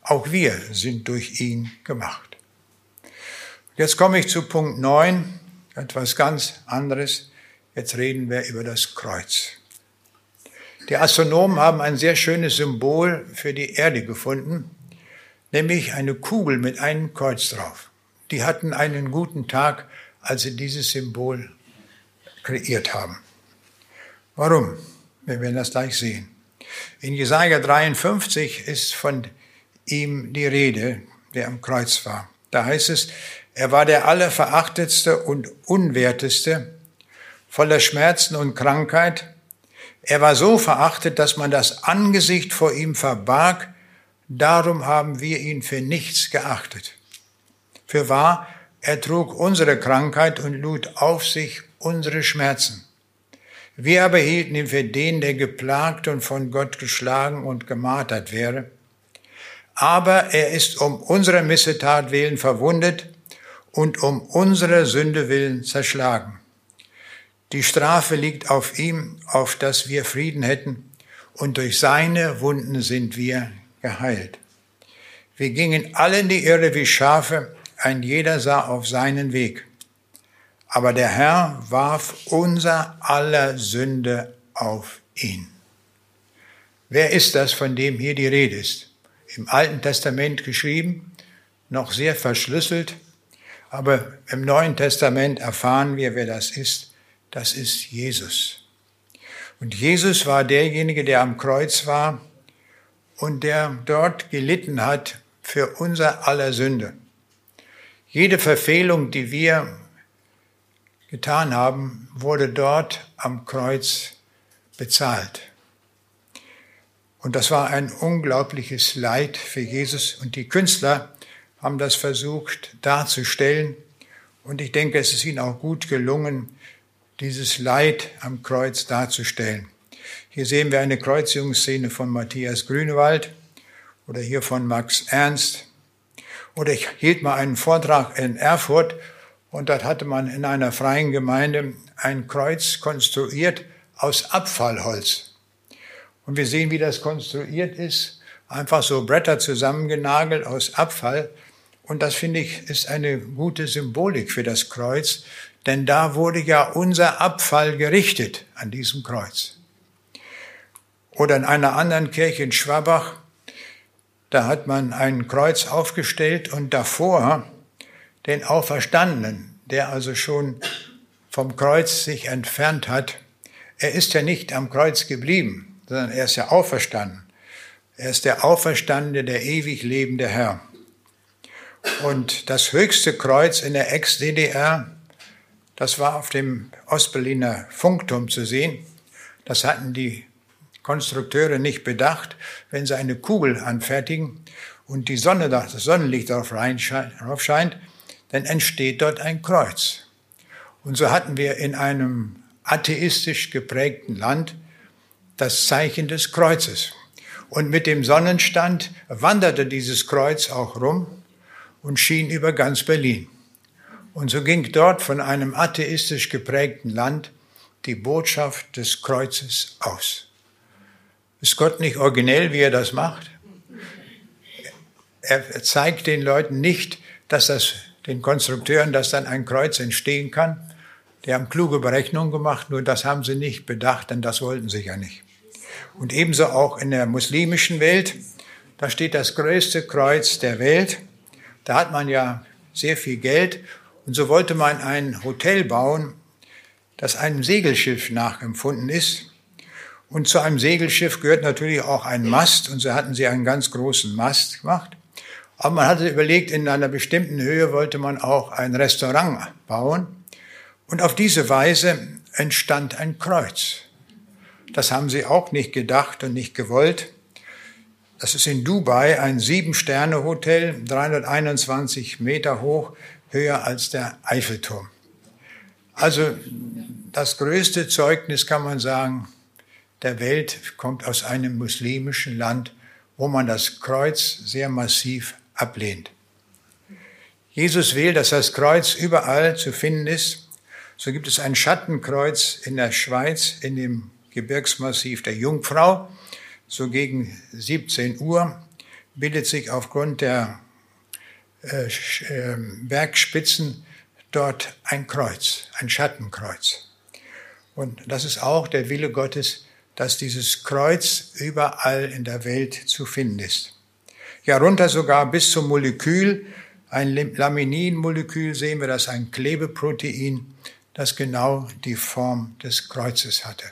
Auch wir sind durch ihn gemacht. Jetzt komme ich zu Punkt 9, etwas ganz anderes. Jetzt reden wir über das Kreuz. Die Astronomen haben ein sehr schönes Symbol für die Erde gefunden nämlich eine Kugel mit einem Kreuz drauf. Die hatten einen guten Tag, als sie dieses Symbol kreiert haben. Warum? Wir werden das gleich sehen. In Jesaja 53 ist von ihm die Rede, der am Kreuz war. Da heißt es, er war der allerverachtetste und unwerteste, voller Schmerzen und Krankheit. Er war so verachtet, dass man das Angesicht vor ihm verbarg, Darum haben wir ihn für nichts geachtet. Für wahr, er trug unsere Krankheit und lud auf sich unsere Schmerzen. Wir aber hielten ihn für den, der geplagt und von Gott geschlagen und gemartert wäre. Aber er ist um unsere Missetat willen verwundet, und um unsere Sünde willen zerschlagen. Die Strafe liegt auf ihm, auf dass wir Frieden hätten, und durch seine Wunden sind wir geheilt. Wir gingen alle in die Irre wie Schafe, ein jeder sah auf seinen Weg. Aber der Herr warf unser aller Sünde auf ihn. Wer ist das, von dem hier die Rede ist? Im Alten Testament geschrieben, noch sehr verschlüsselt, aber im Neuen Testament erfahren wir, wer das ist. Das ist Jesus. Und Jesus war derjenige, der am Kreuz war und der dort gelitten hat für unser aller Sünde. Jede Verfehlung, die wir getan haben, wurde dort am Kreuz bezahlt. Und das war ein unglaubliches Leid für Jesus. Und die Künstler haben das versucht darzustellen. Und ich denke, es ist ihnen auch gut gelungen, dieses Leid am Kreuz darzustellen. Hier sehen wir eine Kreuzigungsszene von Matthias Grünewald oder hier von Max Ernst. Oder ich hielt mal einen Vortrag in Erfurt und dort hatte man in einer freien Gemeinde ein Kreuz konstruiert aus Abfallholz. Und wir sehen, wie das konstruiert ist. Einfach so Bretter zusammengenagelt aus Abfall. Und das finde ich ist eine gute Symbolik für das Kreuz, denn da wurde ja unser Abfall gerichtet an diesem Kreuz. Oder in einer anderen Kirche in Schwabach, da hat man ein Kreuz aufgestellt und davor den Auferstandenen, der also schon vom Kreuz sich entfernt hat. Er ist ja nicht am Kreuz geblieben, sondern er ist ja auferstanden. Er ist der Auferstandene, der ewig lebende Herr. Und das höchste Kreuz in der Ex-DDR, das war auf dem Ostberliner Funkturm zu sehen. Das hatten die Konstrukteure nicht bedacht. Wenn sie eine Kugel anfertigen und die Sonne, das Sonnenlicht darauf scheint, dann entsteht dort ein Kreuz. Und so hatten wir in einem atheistisch geprägten Land das Zeichen des Kreuzes. Und mit dem Sonnenstand wanderte dieses Kreuz auch rum und schien über ganz Berlin. Und so ging dort von einem atheistisch geprägten Land die Botschaft des Kreuzes aus. Ist Gott nicht originell, wie er das macht? Er zeigt den Leuten nicht, dass das den Konstrukteuren, dass dann ein Kreuz entstehen kann. Die haben kluge Berechnungen gemacht, nur das haben sie nicht bedacht, denn das wollten sie ja nicht. Und ebenso auch in der muslimischen Welt, da steht das größte Kreuz der Welt. Da hat man ja sehr viel Geld und so wollte man ein Hotel bauen, das einem Segelschiff nachempfunden ist. Und zu einem Segelschiff gehört natürlich auch ein Mast und so hatten sie einen ganz großen Mast gemacht. Aber man hatte überlegt, in einer bestimmten Höhe wollte man auch ein Restaurant bauen. Und auf diese Weise entstand ein Kreuz. Das haben sie auch nicht gedacht und nicht gewollt. Das ist in Dubai ein Sieben-Sterne-Hotel, 321 Meter hoch, höher als der Eiffelturm. Also das größte Zeugnis kann man sagen, der Welt kommt aus einem muslimischen Land, wo man das Kreuz sehr massiv ablehnt. Jesus will, dass das Kreuz überall zu finden ist. So gibt es ein Schattenkreuz in der Schweiz, in dem Gebirgsmassiv der Jungfrau. So gegen 17 Uhr bildet sich aufgrund der äh, Bergspitzen dort ein Kreuz, ein Schattenkreuz. Und das ist auch der Wille Gottes, dass dieses Kreuz überall in der Welt zu finden ist. Ja, runter sogar bis zum Molekül. Ein Laminin-Molekül sehen wir, das ein Klebeprotein, das genau die Form des Kreuzes hatte.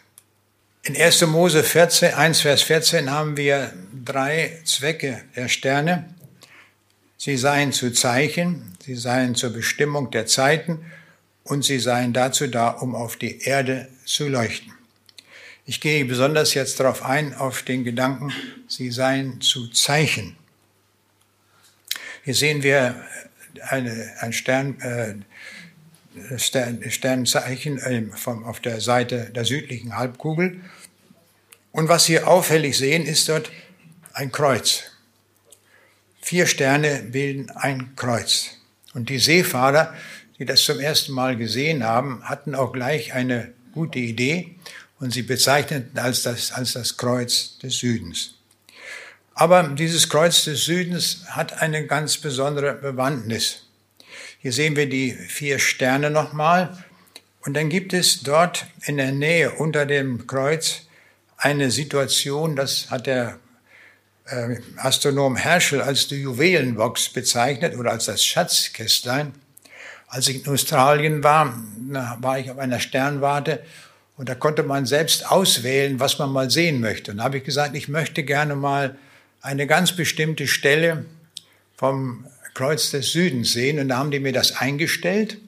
In 1. Mose 14, 1 Vers 14 haben wir drei Zwecke der Sterne. Sie seien zu Zeichen, sie seien zur Bestimmung der Zeiten und sie seien dazu da, um auf die Erde zu leuchten. Ich gehe besonders jetzt darauf ein, auf den Gedanken, sie seien zu Zeichen. Hier sehen wir eine, ein Stern, äh, Stern, Sternzeichen äh, vom, auf der Seite der südlichen Halbkugel. Und was wir auffällig sehen, ist dort ein Kreuz. Vier Sterne bilden ein Kreuz. Und die Seefahrer, die das zum ersten Mal gesehen haben, hatten auch gleich eine gute Idee und sie bezeichneten als das, als das Kreuz des Südens. Aber dieses Kreuz des Südens hat eine ganz besondere Bewandtnis. Hier sehen wir die vier Sterne nochmal. Und dann gibt es dort in der Nähe unter dem Kreuz eine Situation, das hat der äh, Astronom Herschel als die Juwelenbox bezeichnet oder als das Schatzkästlein. Als ich in Australien war, war ich auf einer Sternwarte und da konnte man selbst auswählen, was man mal sehen möchte. Und da habe ich gesagt, ich möchte gerne mal eine ganz bestimmte Stelle vom Kreuz des Südens sehen. Und da haben die mir das eingestellt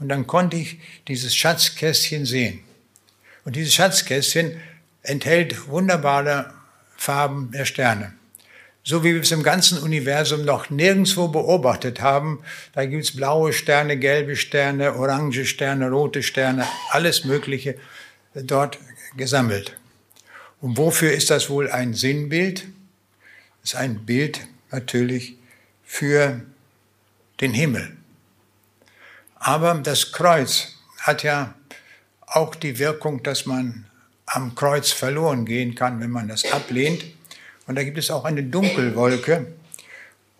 und dann konnte ich dieses Schatzkästchen sehen. Und dieses Schatzkästchen enthält wunderbare Farben der Sterne. So wie wir es im ganzen Universum noch nirgendwo beobachtet haben. Da gibt es blaue Sterne, gelbe Sterne, orange Sterne, rote Sterne, alles Mögliche dort gesammelt. Und wofür ist das wohl ein Sinnbild? Das ist ein Bild natürlich für den Himmel. Aber das Kreuz hat ja auch die Wirkung, dass man am Kreuz verloren gehen kann, wenn man das ablehnt. Und da gibt es auch eine Dunkelwolke.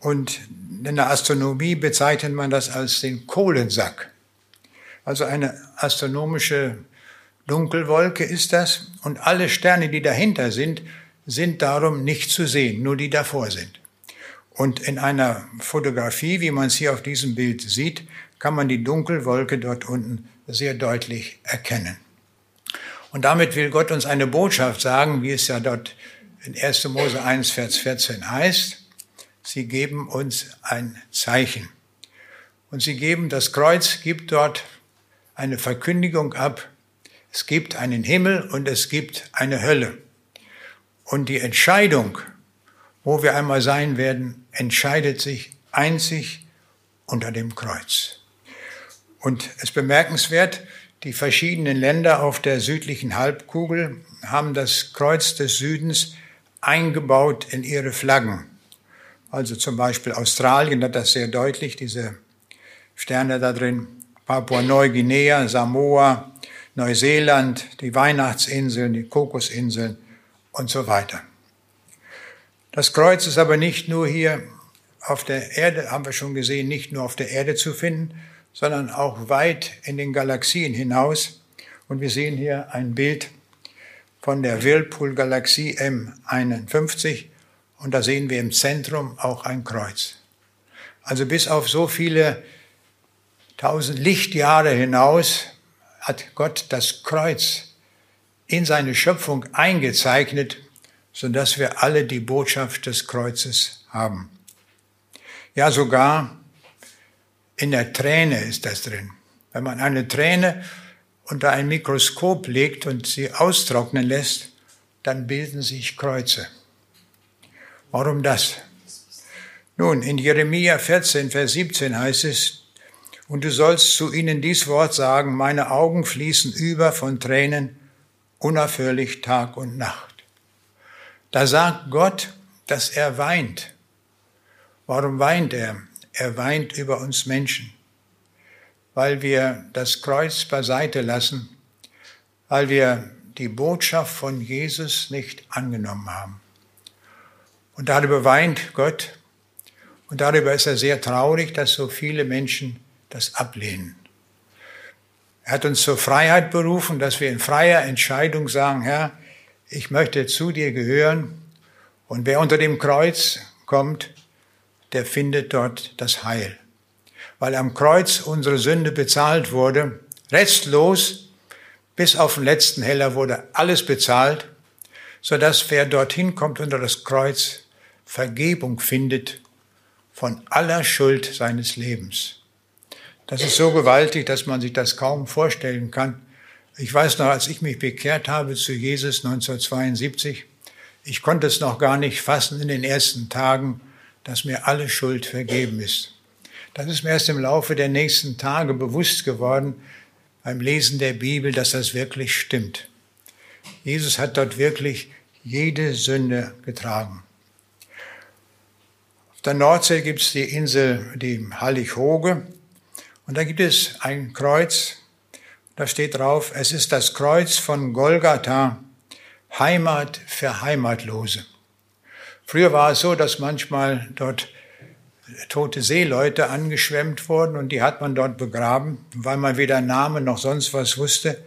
Und in der Astronomie bezeichnet man das als den Kohlensack. Also eine astronomische Dunkelwolke ist das. Und alle Sterne, die dahinter sind, sind darum nicht zu sehen, nur die davor sind. Und in einer Fotografie, wie man es hier auf diesem Bild sieht, kann man die Dunkelwolke dort unten sehr deutlich erkennen. Und damit will Gott uns eine Botschaft sagen, wie es ja dort in 1. Mose 1, Vers 14 heißt. Sie geben uns ein Zeichen. Und sie geben, das Kreuz gibt dort eine Verkündigung ab. Es gibt einen Himmel und es gibt eine Hölle. Und die Entscheidung, wo wir einmal sein werden, entscheidet sich einzig unter dem Kreuz. Und es ist bemerkenswert, die verschiedenen Länder auf der südlichen Halbkugel haben das Kreuz des Südens eingebaut in ihre Flaggen. Also zum Beispiel Australien hat das sehr deutlich, diese Sterne da drin. Papua-Neuguinea, Samoa, Neuseeland, die Weihnachtsinseln, die Kokosinseln und so weiter. Das Kreuz ist aber nicht nur hier auf der Erde, haben wir schon gesehen, nicht nur auf der Erde zu finden, sondern auch weit in den Galaxien hinaus. Und wir sehen hier ein Bild von der Whirlpool-Galaxie M51 und da sehen wir im Zentrum auch ein Kreuz. Also bis auf so viele tausend Lichtjahre hinaus hat Gott das Kreuz in seine Schöpfung eingezeichnet sodass wir alle die Botschaft des Kreuzes haben. Ja, sogar in der Träne ist das drin. Wenn man eine Träne unter ein Mikroskop legt und sie austrocknen lässt, dann bilden sich Kreuze. Warum das? Nun, in Jeremia 14, Vers 17 heißt es, und du sollst zu ihnen dies Wort sagen, meine Augen fließen über von Tränen, unaufhörlich Tag und Nacht. Da sagt Gott, dass er weint. Warum weint er? Er weint über uns Menschen, weil wir das Kreuz beiseite lassen, weil wir die Botschaft von Jesus nicht angenommen haben. Und darüber weint Gott und darüber ist er sehr traurig, dass so viele Menschen das ablehnen. Er hat uns zur Freiheit berufen, dass wir in freier Entscheidung sagen, Herr, ich möchte zu dir gehören und wer unter dem Kreuz kommt, der findet dort das Heil. Weil am Kreuz unsere Sünde bezahlt wurde, restlos, bis auf den letzten Heller wurde alles bezahlt, so dass wer dorthin kommt unter das Kreuz Vergebung findet von aller Schuld seines Lebens. Das ist so gewaltig, dass man sich das kaum vorstellen kann. Ich weiß noch, als ich mich bekehrt habe zu Jesus 1972, ich konnte es noch gar nicht fassen in den ersten Tagen, dass mir alle Schuld vergeben ist. Das ist mir erst im Laufe der nächsten Tage bewusst geworden, beim Lesen der Bibel, dass das wirklich stimmt. Jesus hat dort wirklich jede Sünde getragen. Auf der Nordsee gibt es die Insel, die Hallig-Hoge. Und da gibt es ein Kreuz, da steht drauf, es ist das Kreuz von Golgatha, Heimat für Heimatlose. Früher war es so, dass manchmal dort tote Seeleute angeschwemmt wurden und die hat man dort begraben. Weil man weder Name noch sonst was wusste,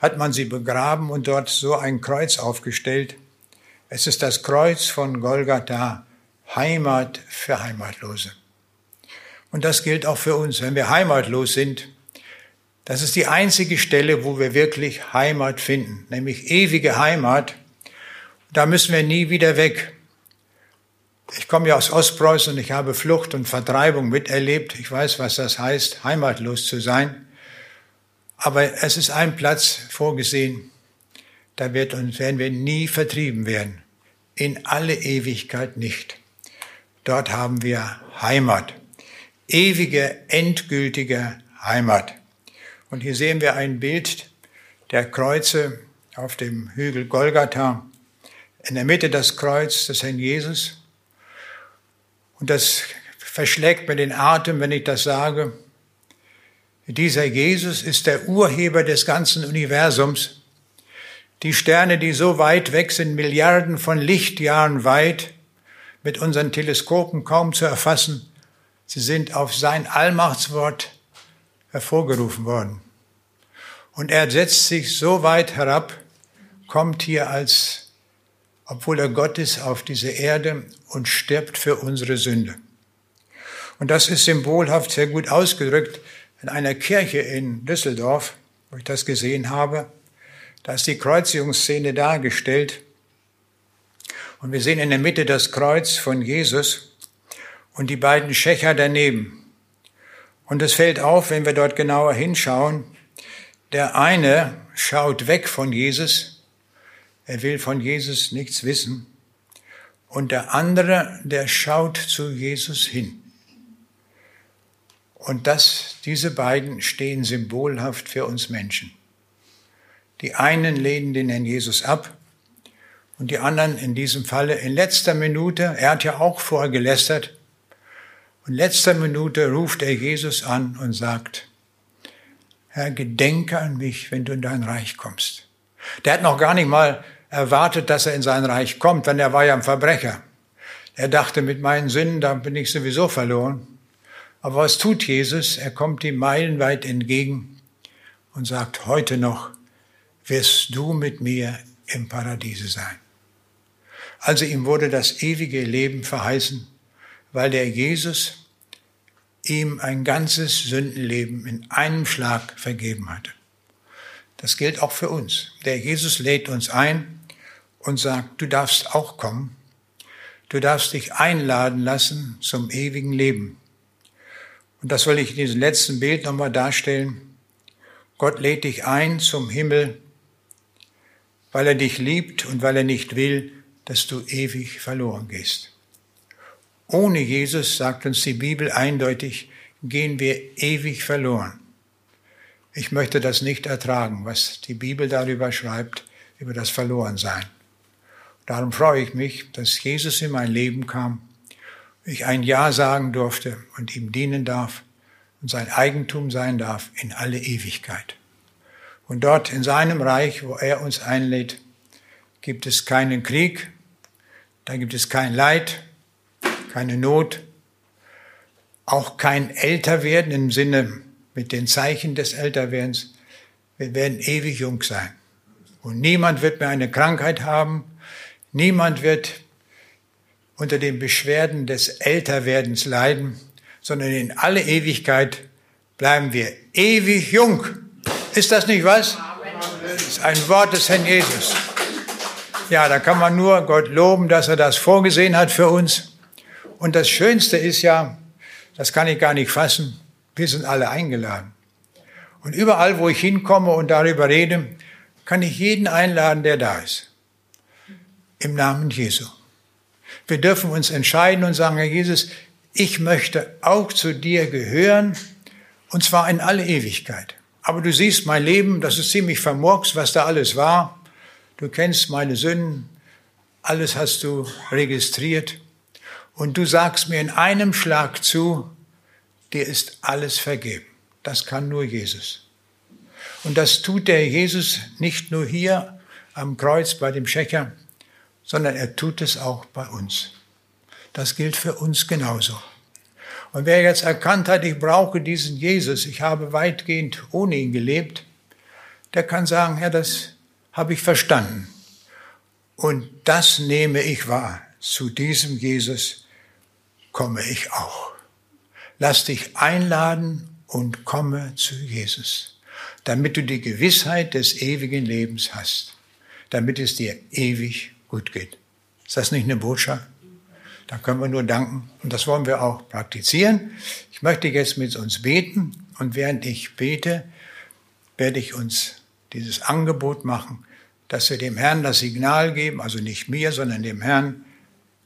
hat man sie begraben und dort so ein Kreuz aufgestellt. Es ist das Kreuz von Golgatha, Heimat für Heimatlose. Und das gilt auch für uns, wenn wir heimatlos sind. Das ist die einzige Stelle, wo wir wirklich Heimat finden, nämlich ewige Heimat. Da müssen wir nie wieder weg. Ich komme ja aus Ostpreußen und ich habe Flucht und Vertreibung miterlebt. Ich weiß, was das heißt, heimatlos zu sein. Aber es ist ein Platz vorgesehen, da wird uns, werden wir nie vertrieben werden. In alle Ewigkeit nicht. Dort haben wir Heimat. Ewige, endgültige Heimat. Und hier sehen wir ein Bild der Kreuze auf dem Hügel Golgatha. In der Mitte das Kreuz des Herrn Jesus und das verschlägt mir den Atem, wenn ich das sage. Dieser Jesus ist der Urheber des ganzen Universums. Die Sterne, die so weit weg sind, Milliarden von Lichtjahren weit, mit unseren Teleskopen kaum zu erfassen, sie sind auf sein Allmachtswort hervorgerufen worden. Und er setzt sich so weit herab, kommt hier als obwohl er Gott ist, auf diese Erde und stirbt für unsere Sünde. Und das ist symbolhaft sehr gut ausgedrückt in einer Kirche in Düsseldorf, wo ich das gesehen habe. Da ist die Kreuzigungsszene dargestellt. Und wir sehen in der Mitte das Kreuz von Jesus und die beiden Schächer daneben. Und es fällt auf, wenn wir dort genauer hinschauen, der eine schaut weg von Jesus er will von Jesus nichts wissen. Und der andere, der schaut zu Jesus hin. Und das, diese beiden stehen symbolhaft für uns Menschen. Die einen lehnen den Herrn Jesus ab und die anderen in diesem Falle in letzter Minute, er hat ja auch vorher gelästert, in letzter Minute ruft er Jesus an und sagt, Herr, gedenke an mich, wenn du in dein Reich kommst. Der hat noch gar nicht mal erwartet, dass er in sein Reich kommt, denn er war ja ein Verbrecher. Er dachte, mit meinen Sünden, da bin ich sowieso verloren. Aber was tut Jesus? Er kommt ihm meilenweit entgegen und sagt, heute noch wirst du mit mir im Paradiese sein. Also ihm wurde das ewige Leben verheißen, weil der Jesus ihm ein ganzes Sündenleben in einem Schlag vergeben hatte. Das gilt auch für uns. Der Jesus lädt uns ein, und sagt, du darfst auch kommen. Du darfst dich einladen lassen zum ewigen Leben. Und das will ich in diesem letzten Bild nochmal darstellen. Gott lädt dich ein zum Himmel, weil er dich liebt und weil er nicht will, dass du ewig verloren gehst. Ohne Jesus, sagt uns die Bibel eindeutig, gehen wir ewig verloren. Ich möchte das nicht ertragen, was die Bibel darüber schreibt, über das Verlorensein. Darum freue ich mich, dass Jesus in mein Leben kam, ich ein Ja sagen durfte und ihm dienen darf und sein Eigentum sein darf in alle Ewigkeit. Und dort in seinem Reich, wo er uns einlädt, gibt es keinen Krieg, da gibt es kein Leid, keine Not, auch kein Älterwerden im Sinne mit den Zeichen des Älterwerdens. Wir werden ewig jung sein. Und niemand wird mehr eine Krankheit haben, Niemand wird unter den Beschwerden des Älterwerdens leiden, sondern in alle Ewigkeit bleiben wir ewig jung. Ist das nicht was? Das ist ein Wort des Herrn Jesus. Ja, da kann man nur Gott loben, dass er das vorgesehen hat für uns. Und das Schönste ist ja, das kann ich gar nicht fassen, wir sind alle eingeladen. Und überall, wo ich hinkomme und darüber rede, kann ich jeden einladen, der da ist im Namen Jesu. Wir dürfen uns entscheiden und sagen, Herr Jesus, ich möchte auch zu dir gehören, und zwar in alle Ewigkeit. Aber du siehst mein Leben, das ist ziemlich vermurks, was da alles war. Du kennst meine Sünden, alles hast du registriert. Und du sagst mir in einem Schlag zu, dir ist alles vergeben. Das kann nur Jesus. Und das tut der Jesus nicht nur hier am Kreuz bei dem Schächer, sondern er tut es auch bei uns. Das gilt für uns genauso. Und wer jetzt erkannt hat, ich brauche diesen Jesus, ich habe weitgehend ohne ihn gelebt, der kann sagen, Herr, das habe ich verstanden. Und das nehme ich wahr. Zu diesem Jesus komme ich auch. Lass dich einladen und komme zu Jesus, damit du die Gewissheit des ewigen Lebens hast, damit es dir ewig gut geht. Ist das nicht eine Botschaft? Da können wir nur danken und das wollen wir auch praktizieren. Ich möchte jetzt mit uns beten und während ich bete, werde ich uns dieses Angebot machen, dass wir dem Herrn das Signal geben, also nicht mir, sondern dem Herrn,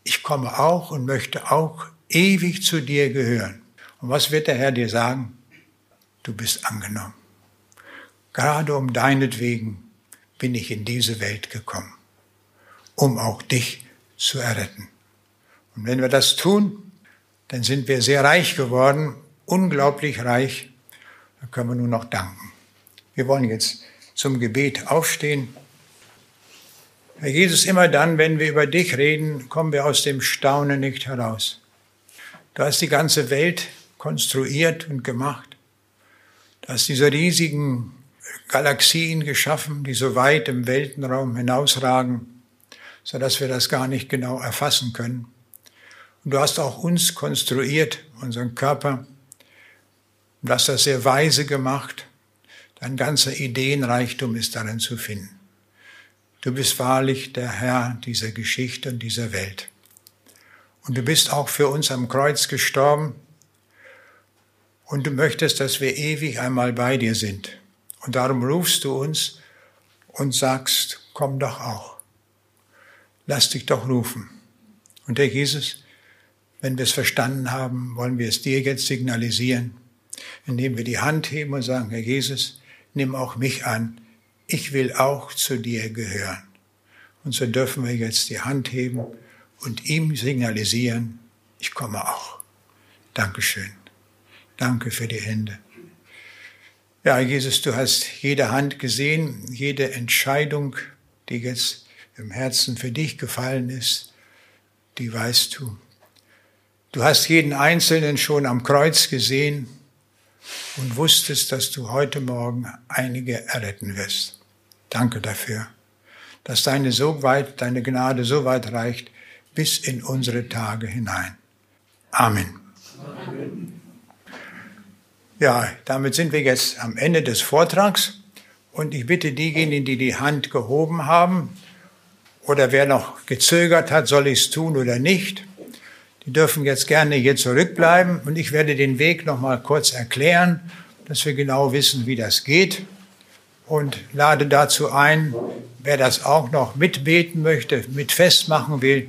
ich komme auch und möchte auch ewig zu dir gehören. Und was wird der Herr dir sagen? Du bist angenommen. Gerade um deinetwegen bin ich in diese Welt gekommen, um auch dich zu erretten. Und wenn wir das tun, dann sind wir sehr reich geworden, unglaublich reich. Da können wir nur noch danken. Wir wollen jetzt zum Gebet aufstehen. Herr Jesus, immer dann, wenn wir über dich reden, kommen wir aus dem Staunen nicht heraus. Du hast die ganze Welt konstruiert und gemacht. Du hast diese riesigen Galaxien geschaffen, die so weit im Weltenraum hinausragen, so dass wir das gar nicht genau erfassen können. Und du hast auch uns konstruiert, unseren Körper, und hast das sehr weise gemacht. Dein ganzer Ideenreichtum ist darin zu finden. Du bist wahrlich der Herr dieser Geschichte und dieser Welt. Und du bist auch für uns am Kreuz gestorben. Und du möchtest, dass wir ewig einmal bei dir sind. Und darum rufst du uns und sagst, komm doch auch. Lass dich doch rufen. Und Herr Jesus, wenn wir es verstanden haben, wollen wir es dir jetzt signalisieren, indem wir die Hand heben und sagen, Herr Jesus, nimm auch mich an. Ich will auch zu dir gehören. Und so dürfen wir jetzt die Hand heben und ihm signalisieren, ich komme auch. Dankeschön. Danke für die Hände. Ja, Jesus, du hast jede Hand gesehen, jede Entscheidung, die jetzt im Herzen für dich gefallen ist, die weißt du. Du hast jeden Einzelnen schon am Kreuz gesehen und wusstest, dass du heute Morgen einige erretten wirst. Danke dafür, dass deine so weit, deine Gnade so weit reicht bis in unsere Tage hinein. Amen. Amen. Ja, damit sind wir jetzt am Ende des Vortrags und ich bitte diejenigen, die die Hand gehoben haben oder wer noch gezögert hat, soll ich es tun oder nicht, die dürfen jetzt gerne hier zurückbleiben und ich werde den Weg noch mal kurz erklären, dass wir genau wissen, wie das geht und lade dazu ein, wer das auch noch mitbeten möchte, mit festmachen will,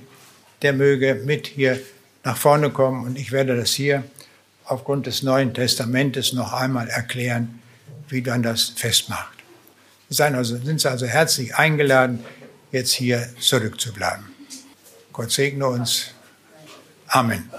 der möge mit hier nach vorne kommen und ich werde das hier aufgrund des Neuen Testamentes noch einmal erklären, wie man das festmacht. Seien also, sind Sie also herzlich eingeladen, jetzt hier zurückzubleiben. Gott segne uns. Amen.